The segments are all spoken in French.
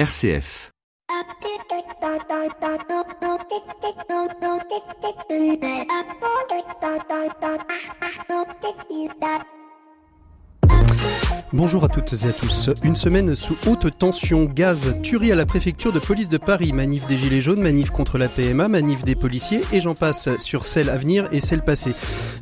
RCF. Bonjour à toutes et à tous. Une semaine sous haute tension, gaz, tuerie à la préfecture de police de Paris, manif des Gilets jaunes, manif contre la PMA, manif des policiers et j'en passe sur celle à venir et celle passée.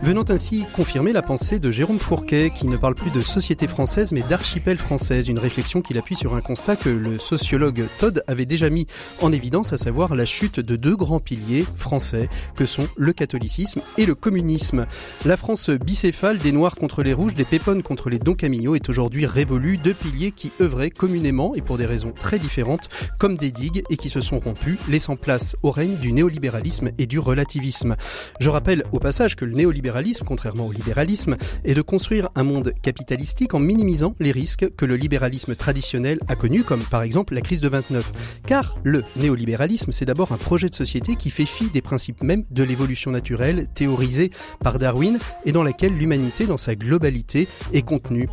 Venant ainsi confirmer la pensée de Jérôme Fourquet qui ne parle plus de société française mais d'archipel française, une réflexion qu'il appuie sur un constat que le sociologue Todd avait déjà mis en évidence, à savoir la chute de deux grands piliers français que sont le catholicisme et le communisme. La France bicéphale des noirs contre les rouges, des pépones contre les dons camillots est aujourd'hui révolue, deux piliers qui œuvraient communément et pour des raisons très différentes comme des digues et qui se sont rompus, laissant place au règne du néolibéralisme et du relativisme. Je rappelle au passage que le néolibéralisme, contrairement au libéralisme, est de construire un monde capitalistique en minimisant les risques que le libéralisme traditionnel a connus, comme par exemple la crise de 29. Car le néolibéralisme, c'est d'abord un projet de société qui fait fi des principes mêmes de l'évolution naturelle théorisée par Darwin et dans laquelle l'humanité, dans sa globalité, est contenue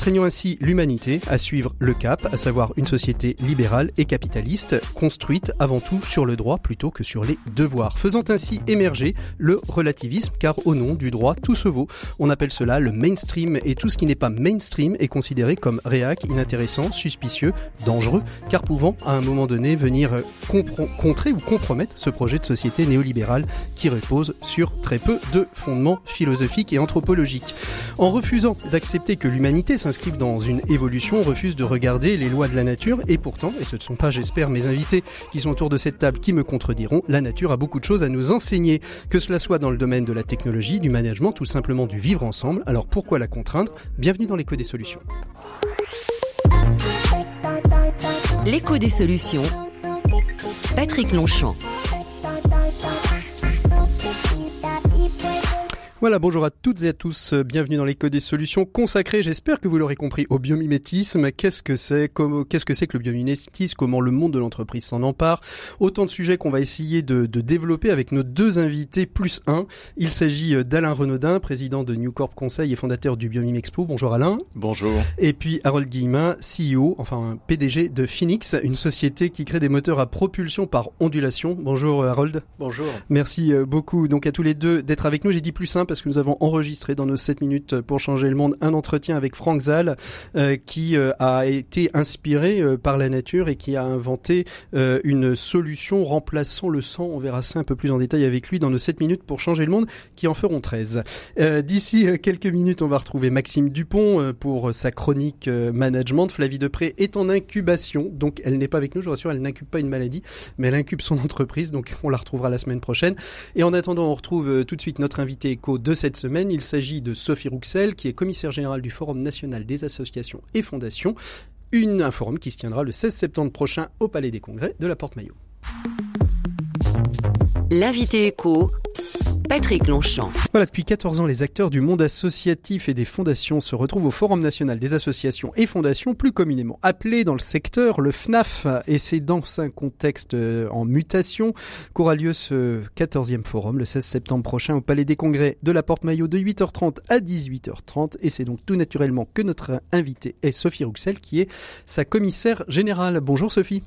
contraignant ainsi l'humanité à suivre le cap, à savoir une société libérale et capitaliste, construite avant tout sur le droit plutôt que sur les devoirs, faisant ainsi émerger le relativisme, car au nom du droit, tout se vaut. On appelle cela le mainstream, et tout ce qui n'est pas mainstream est considéré comme réac, inintéressant, suspicieux, dangereux, car pouvant à un moment donné venir contrer ou compromettre ce projet de société néolibérale qui repose sur très peu de fondements philosophiques et anthropologiques. En refusant d'accepter que l'humanité s'inscrivent dans une évolution, on refuse de regarder les lois de la nature et pourtant, et ce ne sont pas j'espère mes invités qui sont autour de cette table qui me contrediront, la nature a beaucoup de choses à nous enseigner, que cela soit dans le domaine de la technologie, du management, tout simplement du vivre ensemble. Alors pourquoi la contraindre? Bienvenue dans l'écho des solutions. L'écho des solutions. Patrick Longchamp. Voilà, bonjour à toutes et à tous, bienvenue dans l'écho des solutions consacrées, j'espère que vous l'aurez compris, au biomimétisme. Qu'est-ce que c'est? Qu'est-ce que c'est que le biomimétisme? Comment le monde de l'entreprise s'en empare? Autant de sujets qu'on va essayer de, de, développer avec nos deux invités plus un. Il s'agit euh, d'Alain Renaudin, président de New Corp Conseil et fondateur du Biomime Expo. Bonjour Alain. Bonjour. Et puis Harold Guillemin, CEO, enfin PDG de Phoenix, une société qui crée des moteurs à propulsion par ondulation. Bonjour Harold. Bonjour. Merci euh, beaucoup donc à tous les deux d'être avec nous. J'ai dit plus simple parce que nous avons enregistré dans nos 7 minutes pour changer le monde un entretien avec Frank Zal euh, qui euh, a été inspiré euh, par la nature et qui a inventé une solution remplaçant le sang. On verra ça un peu plus en détail avec lui dans nos 7 minutes pour changer le monde qui en feront 13. D'ici quelques minutes, on va retrouver Maxime Dupont pour sa chronique management. Flavie Depré est en incubation, donc elle n'est pas avec nous, je vous rassure, elle n'incube pas une maladie, mais elle incube son entreprise, donc on la retrouvera la semaine prochaine. Et en attendant, on retrouve tout de suite notre invité éco de cette semaine. Il s'agit de Sophie Rouxel, qui est commissaire générale du Forum national des associations et fondations. Une, un forum qui se tiendra le 16 septembre prochain au Palais des Congrès de la Porte-Maillot. L'invité éco Patrick Longchamp. Voilà, depuis 14 ans, les acteurs du monde associatif et des fondations se retrouvent au Forum national des associations et fondations, plus communément appelé dans le secteur le FNAF. Et c'est dans un contexte euh, en mutation qu'aura lieu ce 14e forum le 16 septembre prochain au Palais des Congrès de la Porte-Maillot de 8h30 à 18h30. Et c'est donc tout naturellement que notre invité est Sophie Rouxel qui est sa commissaire générale. Bonjour Sophie.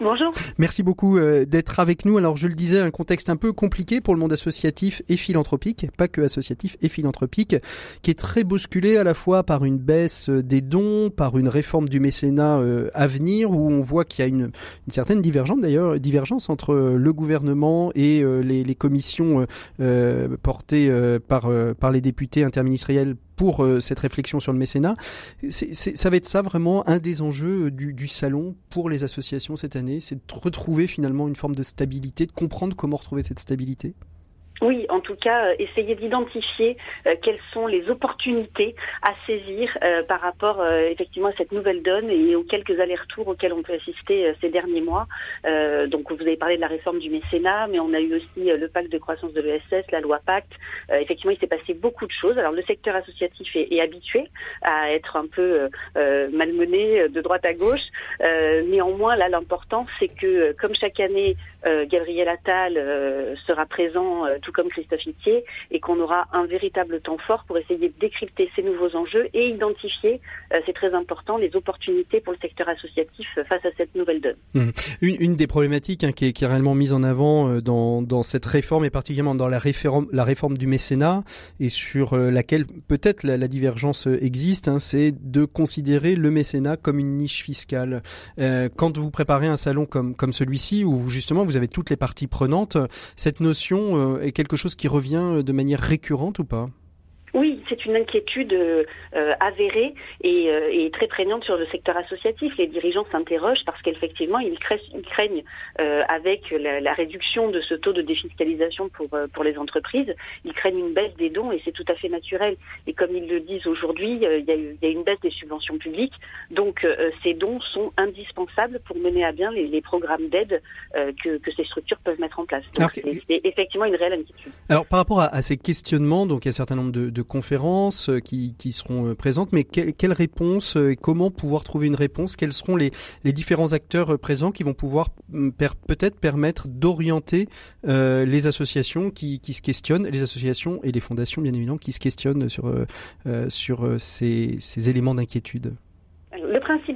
Bonjour. Merci beaucoup euh, d'être avec nous. Alors je le disais, un contexte un peu compliqué pour le monde associatif et philanthropique, pas que associatif et philanthropique, qui est très bousculé à la fois par une baisse euh, des dons, par une réforme du mécénat euh, à venir, où on voit qu'il y a une, certaine divergence d'ailleurs, divergence entre le gouvernement et les, les, commissions portées par par les députés interministériels pour euh, cette réflexion sur le mécénat. ça va être ça vraiment un des enjeux du, du salon pour les associations cette année, c'est de retrouver finalement une forme de stabilité, de comprendre comment retrouver cette stabilité. Oui, en tout cas, euh, essayer d'identifier euh, quelles sont les opportunités à saisir euh, par rapport effectivement à cette nouvelle donne et aux quelques allers-retours auxquels on peut assister ces derniers mois. donc, vous avez parlé de la réforme du mécénat, mais on a eu aussi le pacte de croissance de l'ESS, la loi Pacte. effectivement, il s'est passé beaucoup de choses. Alors, le secteur associatif est, habitué à être un peu malmené de droite à gauche. néanmoins, là, l'important, c'est que, comme chaque année, Gabriel Attal sera présent, comme Christophe Itier, et qu'on aura un véritable temps fort pour essayer de décrypter ces nouveaux enjeux et identifier, c'est très important, les opportunités pour le secteur associatif face à cette nouvelle donne. Mmh. Une, des problématiques hein, qui, est, réellement mise en avant dans, dans cette réforme, et particulièrement dans la réforme, du mécénat, et sur laquelle peut-être la, divergence existe, hein, c'est de considérer le mécénat comme une niche fiscale. Euh, quand vous préparez un salon comme, celui-ci, où justement vous avez toutes les parties prenantes, cette notion euh, est quelque chose qui revient de manière récurrente ou pas? C'est une inquiétude euh, avérée et, euh, et, très prégnante sur le secteur associatif. Les dirigeants s'interrogent parce qu'effectivement, ils, ils, craignent, euh, avec la, la, réduction de ce taux de défiscalisation pour, pour les entreprises, ils craignent une baisse des dons et c'est tout à fait naturel. Et comme ils le disent aujourd'hui, il y, a y une baisse des subventions publiques. Donc, ces dons sont indispensables pour mener à bien les, les programmes d'aide que, que, ces structures peuvent mettre en place. Donc, c'est effectivement une réelle inquiétude. Alors, par rapport à, à, ces questionnements, donc il y a un certain nombre de, de conférences euh, qui, seront euh, présentes, mais quelle, quelle réponse euh, et comment pouvoir trouver une réponse? Quels seront les, différents acteurs présents qui vont pouvoir mm, peut-être permettre d'orienter les associations qui, se questionnent, les associations et les fondations bien évidemment qui se questionnent sur, sur ces, ces éléments d'inquiétude?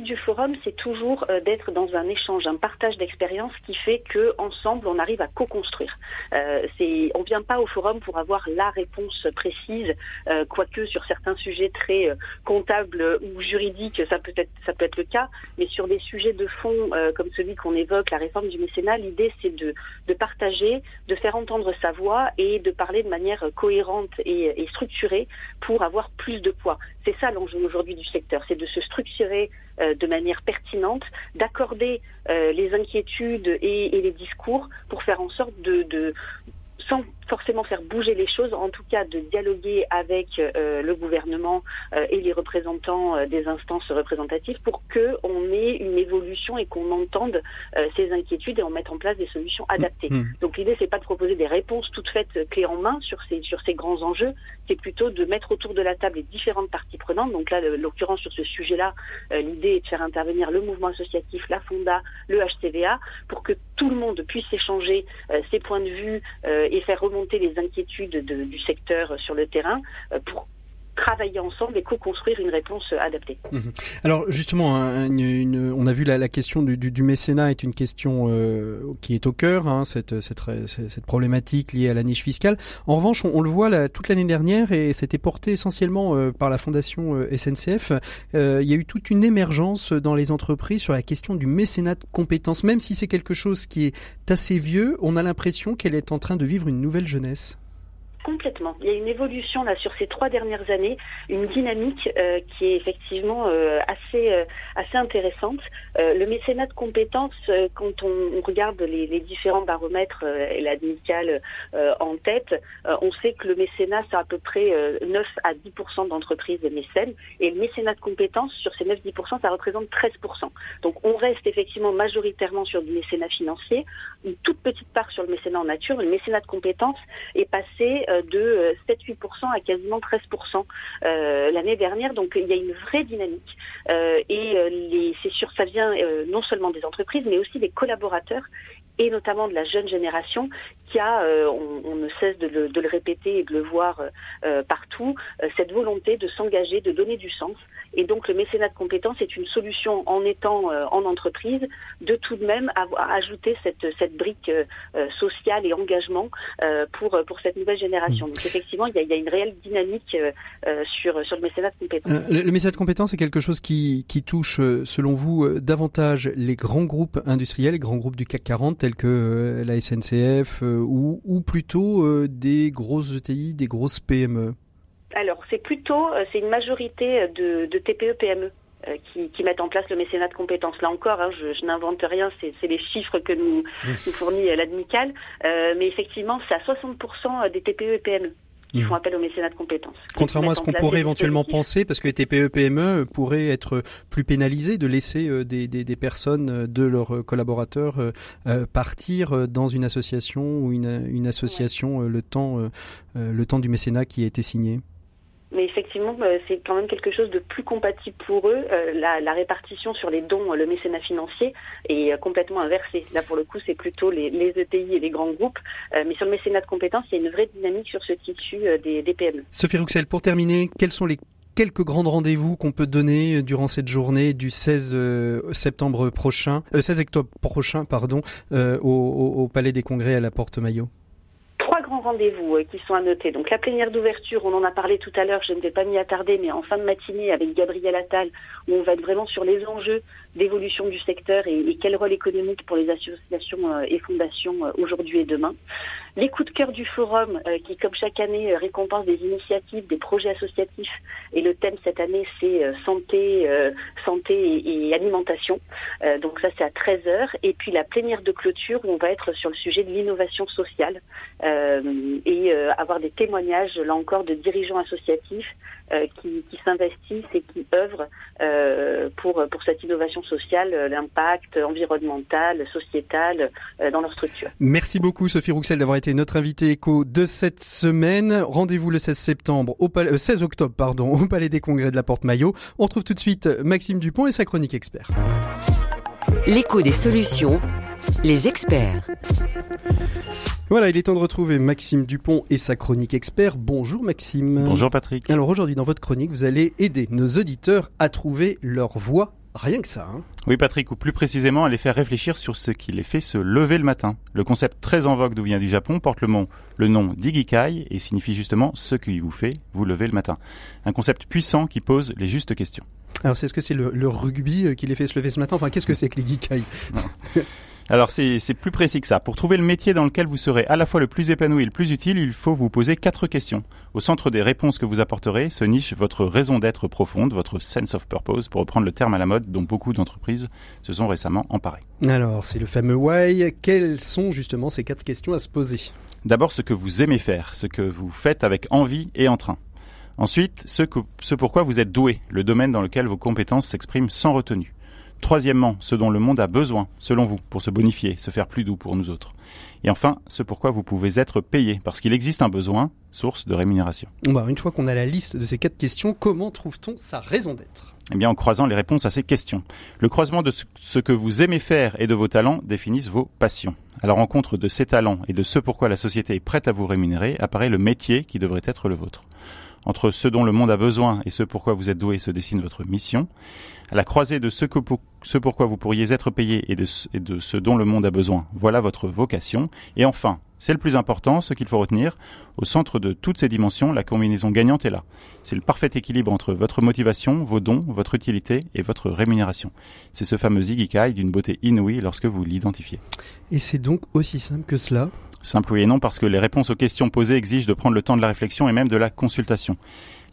Du forum, c'est toujours euh, d'être dans un échange, un partage d'expériences qui fait que ensemble on arrive à co-construire. Euh, c'est, on vient pas au forum pour avoir la réponse précise, euh, quoique sur certains sujets très euh, comptables ou juridiques, ça peut être ça peut être le cas, mais sur des sujets de fond comme celui qu'on évoque, la réforme du mécénat, l'idée c'est de, de partager, de faire entendre sa voix et de parler de manière cohérente et structurée pour avoir plus de poids. C'est ça l'enjeu aujourd'hui du secteur, c'est de se structurer euh, de manière pertinente, d'accorder euh, les inquiétudes et, les discours pour faire en sorte de, forcément faire bouger les choses, en tout cas de dialoguer avec euh, le gouvernement euh, et les représentants euh, des instances représentatives pour que on ait une évolution et qu'on entende ces inquiétudes et on mette en place des solutions adaptées. Mmh. Donc l'idée c'est pas de proposer des réponses toutes faites clés en main sur ces sur ces grands enjeux, c'est plutôt de mettre autour de la table les différentes parties prenantes. Donc là, l'occurrence sur ce sujet-là, l'idée est de faire intervenir le mouvement associatif, la Fonda, le HCVA, pour que tout le monde puisse échanger ses points de vue et faire remonter les inquiétudes de, du secteur sur le terrain euh, pour travailler ensemble et co-construire une réponse adaptée. Mmh. Alors justement, hein, on a vu la, question du, du, mécénat est une question euh, qui est au cœur, hein, cette, cette, problématique liée à la niche fiscale. En revanche, on, le voit toute l'année dernière et c'était porté essentiellement euh, par la fondation euh, SNCF. Euh, il y a eu toute une émergence dans les entreprises sur la question du mécénat de compétences. Même si c'est quelque chose qui est assez vieux, on a l'impression qu'elle est en train de vivre une nouvelle jeunesse. Complètement. Il y a une évolution là sur ces trois dernières années, une dynamique euh, qui est effectivement euh, assez euh, assez intéressante. Euh, le mécénat de compétences, euh, quand on, on, regarde les, les, différents baromètres et la en tête, on sait que le mécénat c'est à peu près 9 à 10% d'entreprises mécènes et le mécénat de compétences sur ces 9-10% ça représente 13% Donc on reste effectivement majoritairement sur du mécénat financier, une toute petite part sur le mécénat en nature. Le mécénat de compétences est passé de 7-8% euh, à quasiment 13% euh, l'année dernière. Donc il y a une vraie dynamique. et c'est sûr, ça vient non seulement des entreprises, mais aussi des collaborateurs et notamment de la jeune génération qui a, euh, on, ne cesse de le, répéter et de le voir euh, partout, euh, cette volonté de s'engager, de donner du sens. Et donc le mécénat de compétences est une solution en étant en entreprise de tout de même ajouter cette, cette brique sociale et engagement pour, pour cette nouvelle génération. Donc effectivement, il y a, il y a une réelle dynamique sur, sur le mécénat de compétences. Le, le, mécénat de compétences est quelque chose qui, qui touche, selon vous, davantage les grands groupes industriels, les grands groupes du CAC 40 tels que la SNCF ou, ou plutôt euh, des grosses ETI, des grosses PME Alors, c'est plutôt, euh, c'est une majorité de, de TPE-PME. Euh, qui, qui, mettent en place le mécénat de compétences. Là encore, hein, je, je n'invente rien, c'est les chiffres que nous, nous fournit l'ADMICAL, euh, mais effectivement, c'est à 60% des TPE et PME qui mmh. font appel au mécénat de compétences. Contrairement à ce qu'on pourrait éventuellement penser, parce que les TPE PME pourraient être plus pénalisés de laisser euh, des, des, des personnes euh, de leurs euh, collaborateurs partir dans une association ou une, une association ouais. le temps le temps du mécénat qui a été signé. Mais effectivement, euh, c'est quand même quelque chose de plus compatible pour eux. Euh, la, répartition sur les dons, le mécénat financier, est complètement inversée. Là, pour le coup, c'est plutôt les, ETI et les grands groupes. mais sur le mécénat de compétences, il y a une vraie dynamique sur ce tissu des, PME. Sophie Rouxel, pour terminer, quels sont les quelques grands rendez-vous qu'on peut donner durant cette journée du 16 septembre prochain, 16 octobre prochain, pardon, au, au, Palais des Congrès à la Porte Maillot rendez-vous euh, qui sont à noter. Donc la plénière d'ouverture, on en a parlé tout à l'heure, je ne vais pas m'y attarder, mais en fin de matinée avec Gabriel Attal, où on va être vraiment sur les enjeux d'évolution du secteur et, quel rôle économique pour les associations euh, et fondations euh, aujourd'hui et demain. Les coups de cœur du forum, qui comme chaque année récompense des initiatives, des projets associatifs, et le thème cette année c'est santé, santé et, alimentation. donc ça c'est à 13h. Et puis la plénière de clôture, où on va être sur le sujet de l'innovation sociale. Euh, et euh, avoir des témoignages, là encore, de dirigeants associatifs euh, qui, s'investissent et qui œuvrent pour, pour cette innovation sociale, l'impact environnemental, sociétal dans leur structure. Merci beaucoup Sophie Rouxel d'avoir été notre invitée éco de cette semaine. Rendez-vous le 16 septembre, au 16 octobre pardon, au Palais des Congrès de la Porte Maillot. On retrouve tout de suite Maxime Dupont et sa chronique expert. L'écho des solutions, les experts. Voilà, il est temps de retrouver Maxime Dupont et sa chronique expert. Bonjour Maxime. Bonjour Patrick. Alors aujourd'hui dans votre chronique, vous allez aider nos auditeurs à trouver leur voie Rien que ça. Hein. Oui, Patrick, ou plus précisément, à les faire réfléchir sur ce qui les fait se lever le matin. Le concept très en vogue d'où vient du Japon porte le, nom, le nom d'igikai et signifie justement ce qui vous fait vous lever le matin. Un concept puissant qui pose les justes questions. Alors, c'est ce que c'est le, le, rugby euh, qui les fait se lever ce matin? Enfin, qu'est-ce que c'est que l'igikai? Alors c'est plus précis que ça. Pour trouver le métier dans lequel vous serez à la fois le plus épanoui et le plus utile, il faut vous poser quatre questions. Au centre des réponses que vous apporterez se niche votre raison d'être profonde, votre sense of purpose, pour reprendre le terme à la mode dont beaucoup d'entreprises se sont récemment emparées. Alors c'est le fameux why. Quelles sont justement ces quatre questions à se poser? D'abord ce que vous aimez faire, ce que vous faites avec envie et entrain. Ensuite, ce, que, ce pourquoi vous êtes doué, le domaine dans lequel vos compétences s'expriment sans retenue. Troisièmement, ce dont le monde a besoin, selon vous, pour se bonifier, se faire plus doux pour nous autres. Et enfin, ce pourquoi vous pouvez être payé, parce qu'il existe un besoin, source de rémunération. Bah, une fois qu'on a la liste de ces quatre questions, comment trouve-t-on sa raison d'être? Eh bien, en croisant les réponses à ces questions. Le croisement de ce que vous aimez faire et de vos talents définissent vos passions. À la rencontre de ces talents et de ce pourquoi la société est prête à vous rémunérer, apparaît le métier qui devrait être le vôtre. Entre ce dont le monde a besoin et ce pourquoi vous êtes doué se dessine votre mission. À la croisée de ce, que ce pourquoi vous pourriez être payé et de, et de ce dont le monde a besoin, voilà votre vocation. Et enfin, c'est le plus important, ce qu'il faut retenir, au centre de toutes ces dimensions, la combinaison gagnante est là. C'est le parfait équilibre entre votre motivation, vos dons, votre utilité et votre rémunération. C'est ce fameux Igikai d'une beauté inouïe lorsque vous l'identifiez. Et c'est donc aussi simple que cela? Simple oui et non parce que les réponses aux questions posées exigent de prendre le temps de la réflexion et même de la consultation.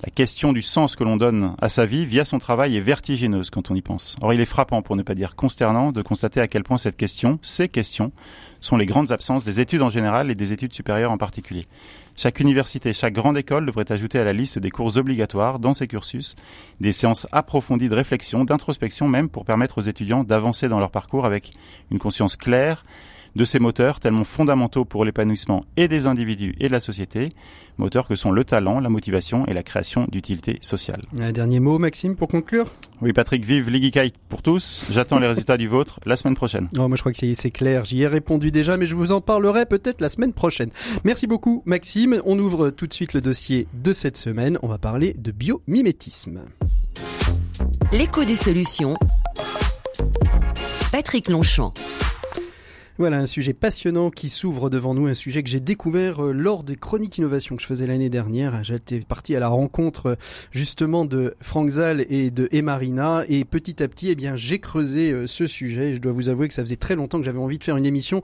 La question du sens que l'on donne à sa vie via son travail est vertigineuse quand on y pense. Or, il est frappant, pour ne pas dire consternant, de constater à quel point cette question, ces questions, sont les grandes absences des études en général et des études supérieures en particulier. Chaque université, chaque grande école devrait ajouter à la liste des cours obligatoires dans ses cursus des séances approfondies de réflexion, d'introspection même pour permettre aux étudiants d'avancer dans leur parcours avec une conscience claire, de ces moteurs tellement fondamentaux pour l'épanouissement et des individus et de la société, moteurs que sont le talent, la motivation et la création d'utilité sociale. Un dernier mot, Maxime, pour conclure? Oui, Patrick, vive l'Igikai pour tous. J'attends les résultats du vôtre la semaine prochaine. Oh, moi, je crois que c'est clair. J'y ai répondu déjà, mais je vous en parlerai peut-être la semaine prochaine. Merci beaucoup, Maxime. On ouvre tout de suite le dossier de cette semaine. On va parler de biomimétisme. L'écho des solutions. Patrick Longchamp. Voilà un sujet passionnant qui s'ouvre devant nous, un sujet que j'ai découvert euh, lors des chroniques innovation que je faisais l'année dernière. J'étais parti à la rencontre euh, justement de Frank Zal et de Emarina et petit à petit, eh bien, j'ai creusé euh, ce sujet. Je dois vous avouer que ça faisait très longtemps que j'avais envie de faire une émission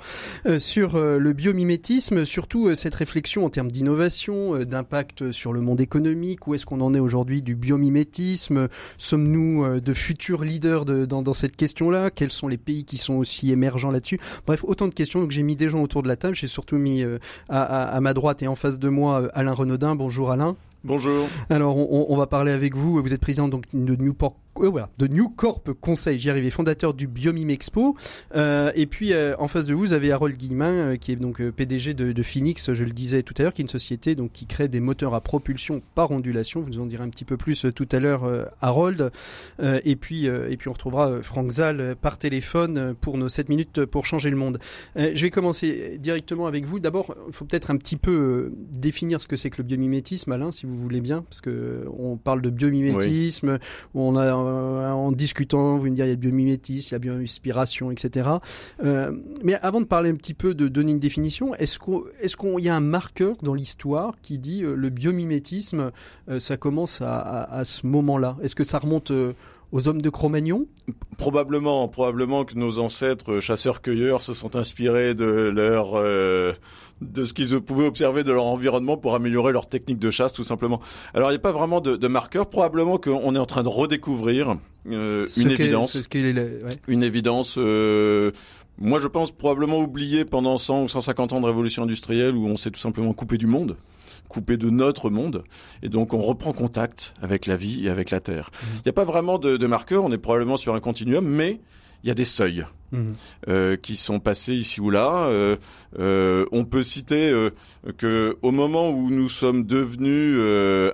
sur le biomimétisme, surtout cette réflexion en termes d'innovation, d'impact sur le monde économique. Où est-ce qu'on en est aujourd'hui du biomimétisme? Sommes-nous de futurs leaders de, dans, dans cette question-là? Quels sont les pays qui sont aussi émergents là-dessus? Bref, autant de questions. Donc j'ai mis des gens autour de la table. J'ai surtout mis euh, à, ma droite et en face de moi euh, Alain Renaudin. Bonjour Alain. Bonjour. Alors, on, on, va parler avec vous. Vous êtes président donc de Newport euh, voilà, de New Corp Conseil, j'y arrivais, fondateur du Biomime Expo. Euh, et puis euh, en face de vous, vous avez Harold Guillemin, euh, qui est donc PDG de, de, Phoenix, je le disais tout à l'heure, qui est une société donc qui crée des moteurs à propulsion par ondulation. Vous nous en direz un petit peu plus tout à l'heure, Harold. et puis et puis on retrouvera Franck Zal par téléphone pour nos 7 minutes pour changer le monde. je vais commencer directement avec vous. D'abord, il faut peut-être un petit peu définir ce que c'est que le biomimétisme, Alain, si vous voulez bien, parce que on parle de biomimétisme, on a euh, en discutant, vous me dire il y a le biomimétisme, il y a bioinspiration, etc. Euh, mais avant de parler un petit peu de donner une définition, est-ce qu'il y a un marqueur dans l'histoire qui dit euh, le biomimétisme, ça commence à, ce moment-là? Est-ce que ça remonte aux hommes de Cro-Magnon? Probablement, probablement que nos ancêtres chasseurs-cueilleurs se sont inspirés de leur de ce qu'ils pouvaient observer de leur environnement pour améliorer leur technique de chasse, tout simplement. Alors, il n'y a pas vraiment de, de marqueur. Probablement qu'on est en train de redécouvrir euh, une, évidence, une évidence. Euh, moi, je pense probablement oublié pendant 100 ou 150 ans de révolution industrielle où on s'est tout simplement coupé du monde coupé de notre monde, et donc on reprend contact avec la vie et avec la Terre. Mmh. Il n'y a pas vraiment de, de marqueur, on est probablement sur un continuum, mais il y a des seuils mhm. euh, qui sont passés ici ou là. Euh, euh, on peut citer que au moment où nous sommes devenus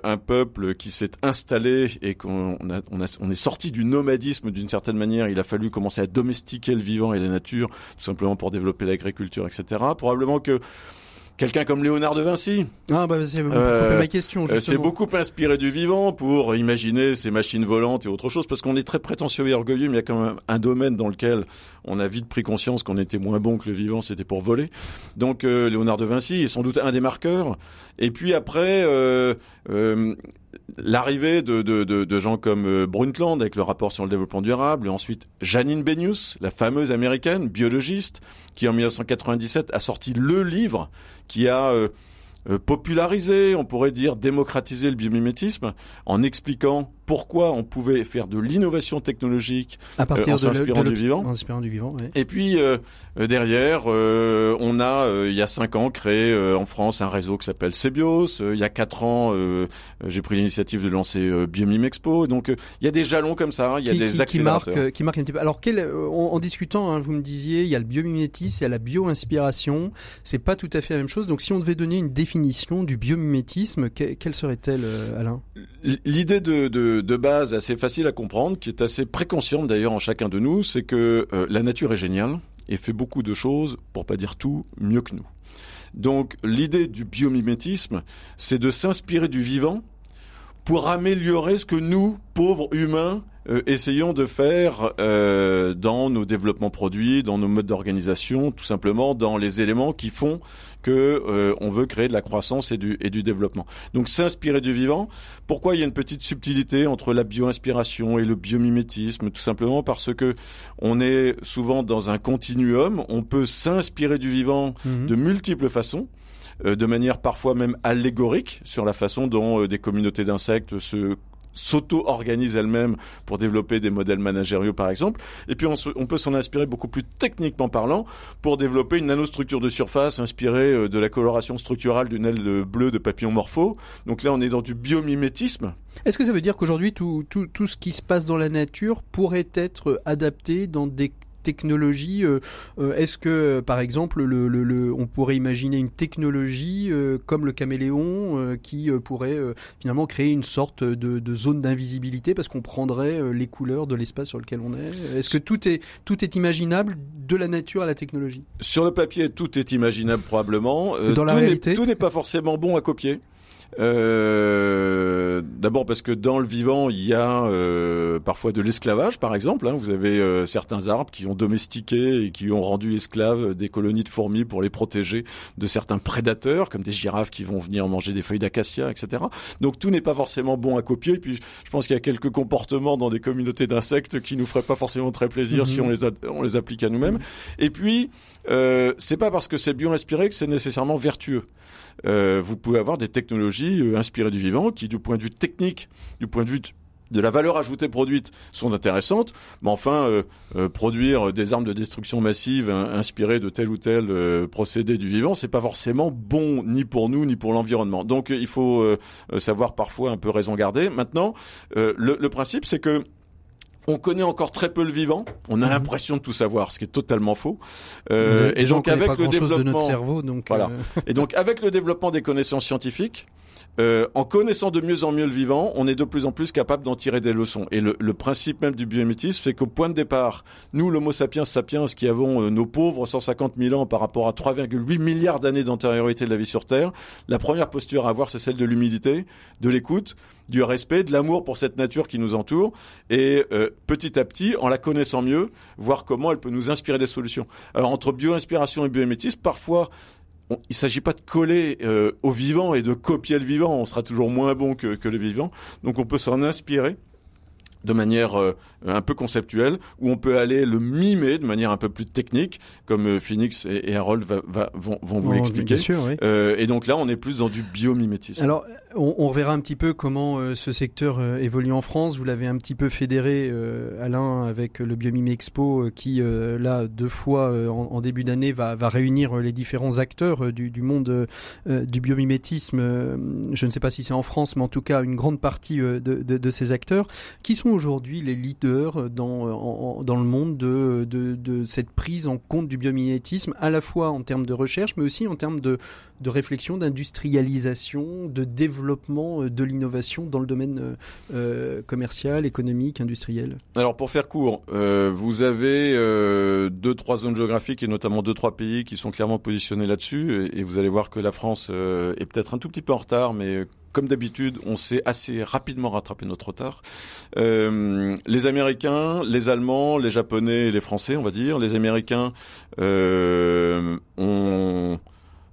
un peuple qui s'est installé et qu'on a, on, a, on est sorti du nomadisme d'une certaine manière, il a fallu commencer à domestiquer le vivant et la nature, tout simplement pour développer l'agriculture, etc. Probablement que quelqu'un comme Léonard de Vinci. Ah bah c'est euh, ma question. C'est beaucoup inspiré du vivant pour imaginer ces machines volantes et autre chose, parce qu'on est très prétentieux et orgueilleux, mais il y a quand même un domaine dans lequel on a vite pris conscience qu'on était moins bon que le vivant, c'était pour voler. Donc euh, Léonard de Vinci est sans doute un des marqueurs. Et puis après, euh, euh l'arrivée de, de, de, gens comme euh, Brundtland avec le rapport sur le développement durable, et ensuite Janine Benius, la fameuse américaine biologiste, qui en 1997 a sorti le livre qui a euh, euh, popularisé, on pourrait dire démocratisé le biomimétisme, en expliquant pourquoi on pouvait faire de l'innovation technologique à partir en s'inspirant du vivant. du vivant Et puis euh, euh, derrière, euh, on a il y a cinq ans créé en France un réseau qui s'appelle Cebios. il y a quatre ans, j'ai pris l'initiative de lancer Biomime Expo. Donc il y a des jalons comme ça, il y a des qui, accélérateurs. Qui marquent, un petit peu. Alors quel, en, discutant, hein, vous me disiez, il y a le biomimétisme, il y a la bio-inspiration. C'est pas tout à fait la même chose. Donc si on devait donner une définition du biomimétisme, quelle serait-elle, Alain? L'idée de, de de base assez facile à comprendre, qui est assez préconsciente d'ailleurs en chacun de nous, c'est que euh, la nature est géniale et fait beaucoup de choses, pour pas dire tout, mieux que nous. Donc l'idée du biomimétisme, c'est de s'inspirer du vivant pour améliorer ce que nous, pauvres humains, euh, essayons de faire euh, dans nos développements produits, dans nos modes d'organisation, tout simplement dans les éléments qui font que euh, on veut créer de la croissance et du, et du développement. Donc s'inspirer du vivant. Pourquoi il y a une petite subtilité entre la bio-inspiration et le biomimétisme Tout simplement? Parce que on est souvent dans un continuum. On peut s'inspirer du vivant mhm. de multiples façons de manière parfois même allégorique sur la façon dont des communautés d'insectes se s'auto-organise elle-même pour développer des modèles managériaux par exemple. Et puis on, peut s'en inspirer beaucoup plus techniquement parlant pour développer une nanostructure de surface inspirée euh, de la coloration structurale d'une aile bleue de papillon morpho. Donc là on est dans du biomimétisme. Est-ce que ça veut dire qu'aujourd'hui tout, tout, tout ce qui se passe dans la nature pourrait être adapté dans des technologie euh, euh, Est-ce que, par exemple, le, on pourrait imaginer une technologie euh, comme le caméléon qui pourrait finalement créer une sorte de, zone d'invisibilité parce qu'on prendrait les couleurs de l'espace sur lequel on est? Est-ce que tout est, tout est imaginable de la nature à la technologie? Sur le papier, tout est imaginable probablement. Dans la réalité Tout n'est pas forcément bon à copier. Euh, D'abord parce que dans le vivant, il y a euh, parfois de l'esclavage, par exemple. Hein. Vous avez euh, certains arbres qui ont domestiqué et qui ont rendu esclaves des colonies de fourmis pour les protéger de certains prédateurs, comme des girafes qui vont venir manger des feuilles d'acacia, etc. Donc tout n'est pas forcément bon à copier. Et puis je pense qu'il y a quelques comportements dans des communautés d'insectes qui nous feraient pas forcément très plaisir si mhm. on les, on les applique à nous-mêmes. Et puis euh, c'est pas parce que c'est bio-inspiré que c'est nécessairement vertueux. Euh, vous pouvez avoir des technologies euh, inspirées du vivant qui, du point de vue technique, du point de vue de la valeur ajoutée produite sont intéressantes, mais enfin, euh, euh, produire des armes de destruction massive inspirées de tel ou tel euh, procédé du vivant, c'est pas forcément bon ni pour nous ni pour l'environnement. Donc, il faut savoir parfois un peu raison garder. Maintenant, le, le principe, c'est que on connaît encore très peu le vivant. On a mhm. l'impression de tout savoir, ce qui est totalement faux. Euh, et donc avec le développement de notre cerveau, donc voilà. et donc avec le développement des connaissances scientifiques, euh, en connaissant de mieux en mieux le vivant, on est de plus en plus capable d'en tirer des leçons. Et le, le principe même du biomimétisme, c'est qu'au point de départ, nous, l'Homo sapiens sapiens, qui avons euh, nos pauvres 150 000 ans par rapport à 3,8 milliards d'années d'antériorité de la vie sur Terre, la première posture à avoir, c'est celle de l'humilité, de l'écoute, du respect, de l'amour pour cette nature qui nous entoure, et euh, petit à petit, en la connaissant mieux, voir comment elle peut nous inspirer des solutions. Alors entre bio-inspiration et biomimétisme, parfois il il s'agit pas de coller euh, au vivant et de copier le vivant. On sera toujours moins bon que, que le vivant. Donc on peut s'en inspirer de manière euh, un peu conceptuelle, où on peut aller le mimer de manière un peu plus technique, comme euh, Phoenix et, Harold va, vont, vont vous l'expliquer. Oui. Euh, et donc là, on est plus dans du biomimétisme. Alors, on, on verra un petit peu comment euh, ce secteur évolue en France. Vous l'avez un petit peu fédéré, Alain, avec le Biomime Expo, qui là deux fois en, début d'année va, réunir les différents acteurs du, monde du biomimétisme. je ne sais pas si c'est en France, mais en tout cas une grande partie de, de, de ces acteurs qui sont aujourd'hui les leaders dans, le monde de, de, cette prise en compte du biomimétisme, à la fois en termes de recherche, mais aussi en termes de réflexion, d'industrialisation, de développement euh, de l'innovation dans le domaine euh, euh, commercial, économique, industriel Alors pour faire court, vous avez euh, deux, trois zones géographiques et notamment deux, trois pays qui sont clairement positionnés là-dessus, et, vous allez voir que la France est peut-être un tout petit peu en retard, mais comme d'habitude, on s'est assez rapidement rattrapé notre retard. Les Américains, les Allemands, les Japonais, les Français, on va dire, les Américains ont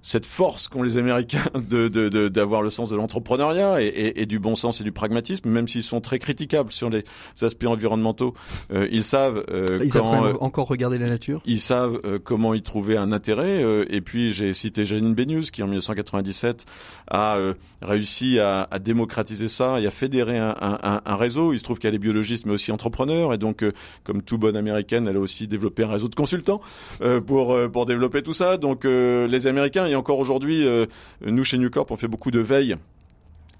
cette force qu'ont les Américains de d'avoir le sens de l'entrepreneuriat et, et, et, du bon sens et du pragmatisme, même s'ils sont très critiquables sur les aspects environnementaux, euh, ils savent euh, ils quand, euh, encore regarder la nature. Ils savent comment y trouver un intérêt. Et puis j'ai cité Janine Benius qui en 1997 a réussi à, à, démocratiser ça et à fédérer un, un, un réseau. Il se trouve qu'elle est biologiste mais aussi entrepreneur et donc comme tout bonne américaine, elle a aussi développé un réseau de consultants pour pour développer tout ça. Donc les Américains et encore aujourd'hui, euh, nous chez Newcorp, on fait beaucoup de veille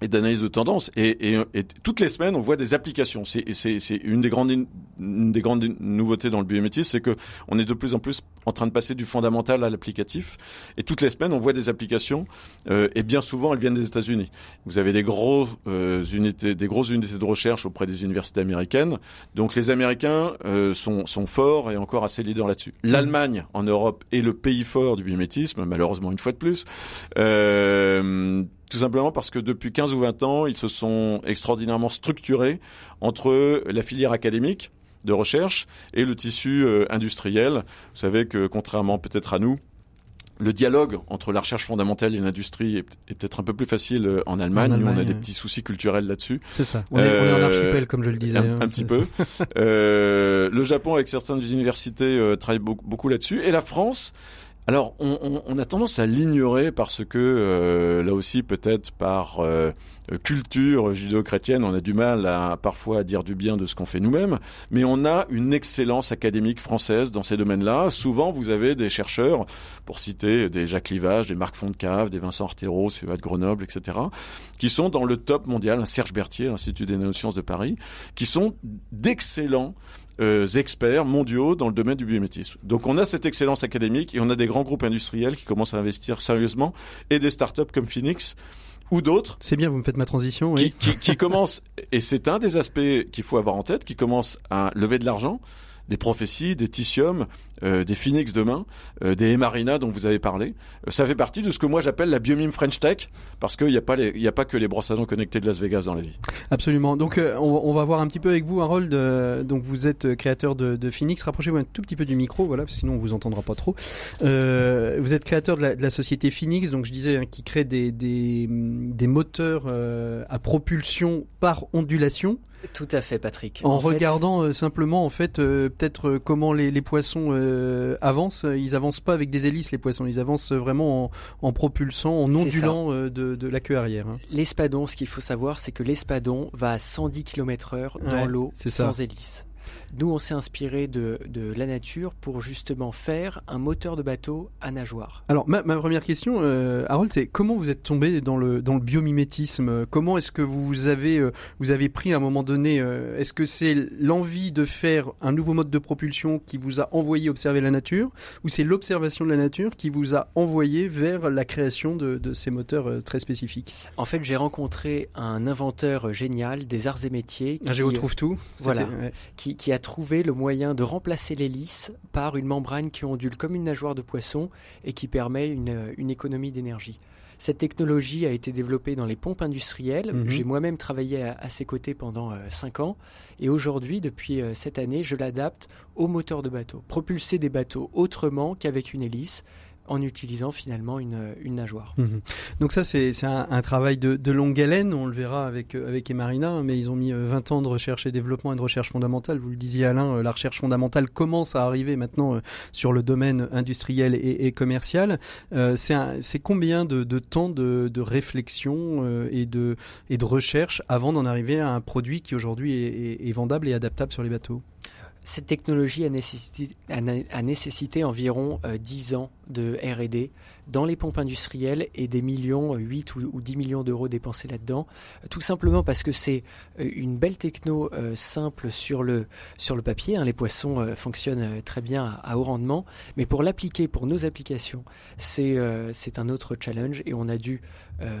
et d'analyse de tendance. Et, et, et, toutes les semaines, on voit des applications. C'est une des grandes une des grandes nouveautés dans le biométisme, c'est que on est de plus en plus en train de passer du fondamental à l'applicatif. Et toutes les semaines, on voit des applications. Euh, et bien souvent, elles viennent des États-Unis. Vous avez des gros euh, unités, des grosses unités de recherche auprès des universités américaines. Donc les Américains euh, sont, sont forts et encore assez leaders là-dessus. L'Allemagne en Europe est le pays fort du biométisme, malheureusement une fois de plus. Euh, tout simplement parce que depuis 15 ou 20 ans, ils se sont extraordinairement structurés entre la filière académique de recherche et le tissu euh, industriel. Vous savez que contrairement peut-être à nous, le dialogue entre la recherche fondamentale et l'industrie est, peut-être un peu plus facile euh, en Allemagne. Nous, on a des petits soucis culturels là-dessus. C'est ça. On, est, on est, en euh, archipel, comme je le disais. Un, hein, petit peu. euh, le Japon, avec certaines universités, travaille beaucoup, beaucoup là-dessus. Et la France, alors, on, a tendance à l'ignorer parce que, euh, là aussi, peut-être par euh, culture judéo-chrétienne, on a du mal à parfois à dire du bien de ce qu'on fait nous-mêmes, mais on a une excellence académique française dans ces domaines-là. Souvent, vous avez des chercheurs, pour citer des Jacques Livage, des Marc Fontcave, des Vincent Artero, CEA de Grenoble, etc., qui sont dans le top mondial, un Serge Berthier, l'Institut des nanosciences de Paris, qui sont d'excellents euh, experts mondiaux dans le domaine du biométisme. Donc on a cette excellence académique et on a des grands groupes industriels qui commencent à investir sérieusement et des startups comme Phoenix ou d'autres. C'est bien, vous me faites ma transition. Oui. Qui, qui, qui commencent, et c'est un des aspects qu'il faut avoir en tête, qui commencent à lever de l'argent des prophéties, des Titium, euh, des Phoenix demain, euh, des Emarina dont vous avez parlé. Euh, ça fait partie de ce que moi j'appelle la biomime French Tech, parce qu'il n'y a, pas il a pas que les brosses à dents connectées de Las Vegas dans la vie. Absolument. Donc on, on, va voir un petit peu avec vous, Harold. donc vous êtes créateur de, de Phoenix. Rapprochez-vous un tout petit peu du micro, voilà, sinon on vous entendra pas trop. vous êtes créateur de la, de la, société Phoenix, donc je disais, hein, qui crée des, des, des moteurs à propulsion par ondulation. Tout à fait, Patrick. En, regardant simplement, en fait, peut-être comment les, les poissons avancent. Ils avancent pas avec des hélices, les poissons. Ils avancent vraiment en, en propulsant, en ondulant de, de, la queue arrière. Hein. L'espadon, ce qu'il faut savoir, c'est que l'espadon va à 110 km heure dans l'eau sans hélice. Nous, on s'est inspiré de, la nature pour justement faire un moteur de bateau à nageoire. Alors, ma, première question, euh, Harold, c'est comment vous êtes tombé dans le, dans le biomimétisme? Comment est-ce que vous avez, euh, vous avez pris à un moment donné euh, Est-ce que c'est l'envie de faire un nouveau mode de propulsion qui vous a envoyé observer la nature Ou c'est l'observation de la nature qui vous a envoyé vers la création de, de ces moteurs très spécifiques? En fait, j'ai rencontré un inventeur génial des arts et métiers. Ah, qui, je retrouve tout. Voilà, qui, qui a trouvé le moyen de remplacer l'hélice par une membrane qui ondule comme une nageoire de poisson et qui permet une, économie d'énergie. Cette technologie a été développée dans les pompes industrielles. Mhm. J'ai moi-même travaillé à, ses côtés pendant 5 euh, ans. Et aujourd'hui, depuis euh, cette année, je l'adapte aux moteurs de bateau. Propulser des bateaux autrement qu'avec une hélice en utilisant finalement une, une nageoire. Mhm. Donc ça, c'est un, un, travail de, de, longue haleine, on le verra avec, euh, avec Emarina, mais ils ont mis 20 euh, ans de recherche et développement et de recherche fondamentale. Vous le disiez Alain, euh, la recherche fondamentale commence à arriver maintenant sur le domaine industriel et, et commercial. Euh, c'est combien de, de, temps de, de réflexion et, de, et de recherche avant d'en arriver à un produit qui aujourd'hui est, est, est vendable et adaptable sur les bateaux? Cette technologie a nécessité, a nécessité environ 10 ans de R&D dans les pompes industrielles et des millions, 8 ou, ou 10 millions d'euros dépensés là-dedans, tout simplement parce que c'est euh, une belle techno euh, simple sur le, sur le papier. Hein. les poissons euh, fonctionnent très bien à, haut rendement, mais pour l'appliquer pour nos applications, c'est un autre challenge et on a dû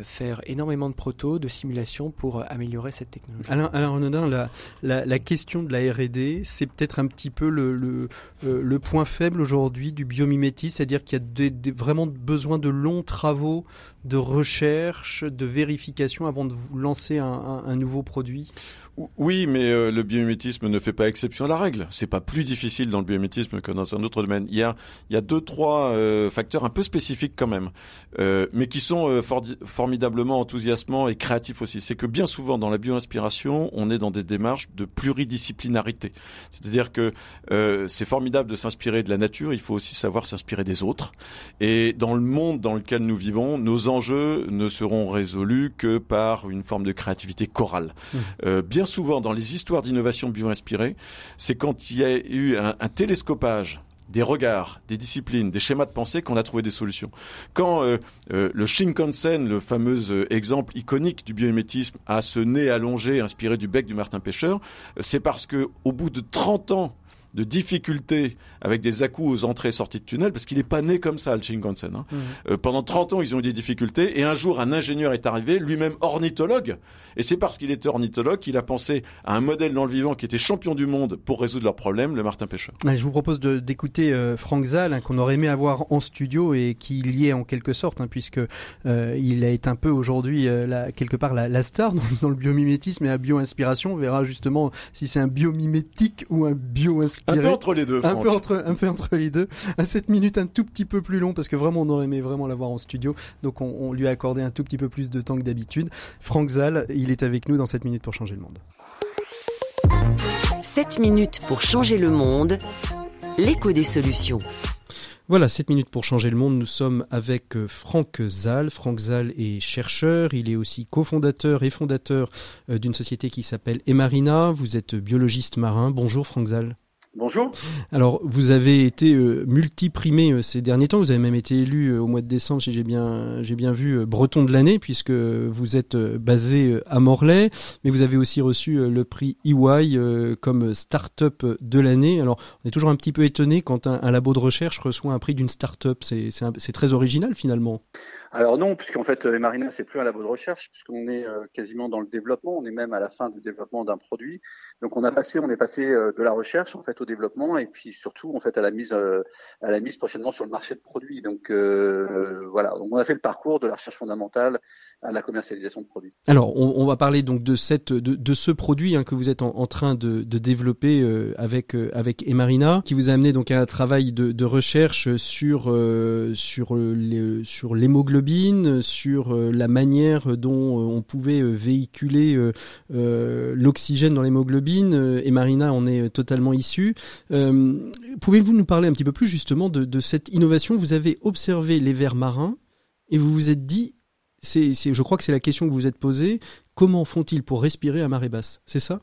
faire énormément de protos, de simulations pour améliorer cette technologie. Alain, Alain Renaudin, la, la, la, question de la R&D, c'est peut-être un petit peu le, le, le point faible aujourd'hui du biomimétisme, c'est-à-dire qu'il y a des, vraiment besoin de longs travaux de recherche, de vérification avant de vous lancer un, un nouveau produit? Oui, mais euh, le biomimétisme ne fait pas exception à la règle. C'est pas plus difficile dans le biomimétisme que dans un autre domaine. Il y a, il y a deux, trois euh, facteurs un peu spécifiques quand même, euh, mais qui sont formidablement enthousiasmants et créatifs aussi. C'est que bien souvent dans la bioinspiration, on est dans des démarches de pluridisciplinarité. C'est-à-dire que c'est formidable de s'inspirer de la nature, il faut aussi savoir s'inspirer des autres. Et dans le monde dans lequel nous vivons, nos enjeux ne seront résolus que par une forme de créativité chorale. Mmh. bien souvent dans les histoires d'innovation bio-inspirée, c'est quand il y a eu un, télescopage des regards, des disciplines, des schémas de pensée qu'on a trouvé des solutions. Quand euh, euh, le Shinkansen, le fameux euh, exemple iconique du biomimétisme, a ce nez allongé inspiré du bec du martin pêcheur, c'est parce que au bout de 30 ans de difficultés avec des à aux entrées et sorties de tunnel, parce qu'il n'est pas né comme ça, le Shinkansen. Hein. Mmh. Euh, pendant 30 ans, ils ont eu des difficultés, et un jour, un ingénieur est arrivé, lui-même ornithologue, et c'est parce qu'il était ornithologue qu'il a pensé à un modèle dans le vivant qui était champion du monde pour résoudre leurs problèmes, le martin pêcheur. je vous propose d'écouter euh, Franck Zal, hein, qu'on aurait aimé avoir en studio et qui y est en quelque sorte, hein, puisque euh, il est un peu aujourd'hui quelque part la, star dans, le biomimétisme et la bio-inspiration. On verra justement si c'est un biomimétique ou un bio-inspiration un peu entre les deux. Un peu entre, un peu entre les deux. À 7 minutes, un tout petit peu plus long parce que vraiment on aurait aimé vraiment l'avoir en studio. Donc on, lui a accordé un tout petit peu plus de temps que d'habitude. Franck Zal, il est avec nous dans 7 minutes pour changer le monde. 7 minutes pour changer le monde. L'écho des solutions. Voilà, 7 minutes pour changer le monde. Nous sommes avec euh, Franck Zal. Franck Zal est chercheur. Il est aussi cofondateur et fondateur euh, d'une société qui s'appelle Emarina. Vous êtes biologiste marin. Bonjour Franck Zal. Bonjour. Alors, vous avez été euh, multiprimé euh, ces derniers temps. Vous avez même été élu euh, au mois de décembre, si j'ai bien, j'ai bien vu, Breton de l'année, puisque vous êtes basé à Morlaix. Mais vous avez aussi reçu le prix EY comme start-up de l'année. Alors, on est toujours un petit peu étonné quand un, labo de recherche reçoit un prix d'une start-up. C'est très original finalement. Alors non, puisqu'en fait, euh, Marina, c'est plus un labo de recherche, puisqu'on est euh, quasiment dans le développement, on est même à la fin du développement d'un produit. Donc on a passé, on est passé euh, de la recherche en fait au développement, et puis surtout en fait à la mise, à la mise prochainement sur le marché de produits. Donc voilà, on a fait le parcours de la recherche fondamentale à la commercialisation de produits. Alors on, va parler donc de cette, de, de ce produit hein, que vous êtes en, train de, de développer avec avec Emarina, qui vous a amené donc à un travail de, de recherche sur sur sur l'hémoglobine sur la manière dont on pouvait véhiculer l'oxygène dans l'hémoglobine, et Marina en est totalement issue. Pouvez-vous nous parler un petit peu plus justement de, cette innovation? Vous avez observé les vers marins et vous vous êtes dit, je crois que c'est la question que vous vous êtes posée, comment font-ils pour respirer à marée basse? C'est ça?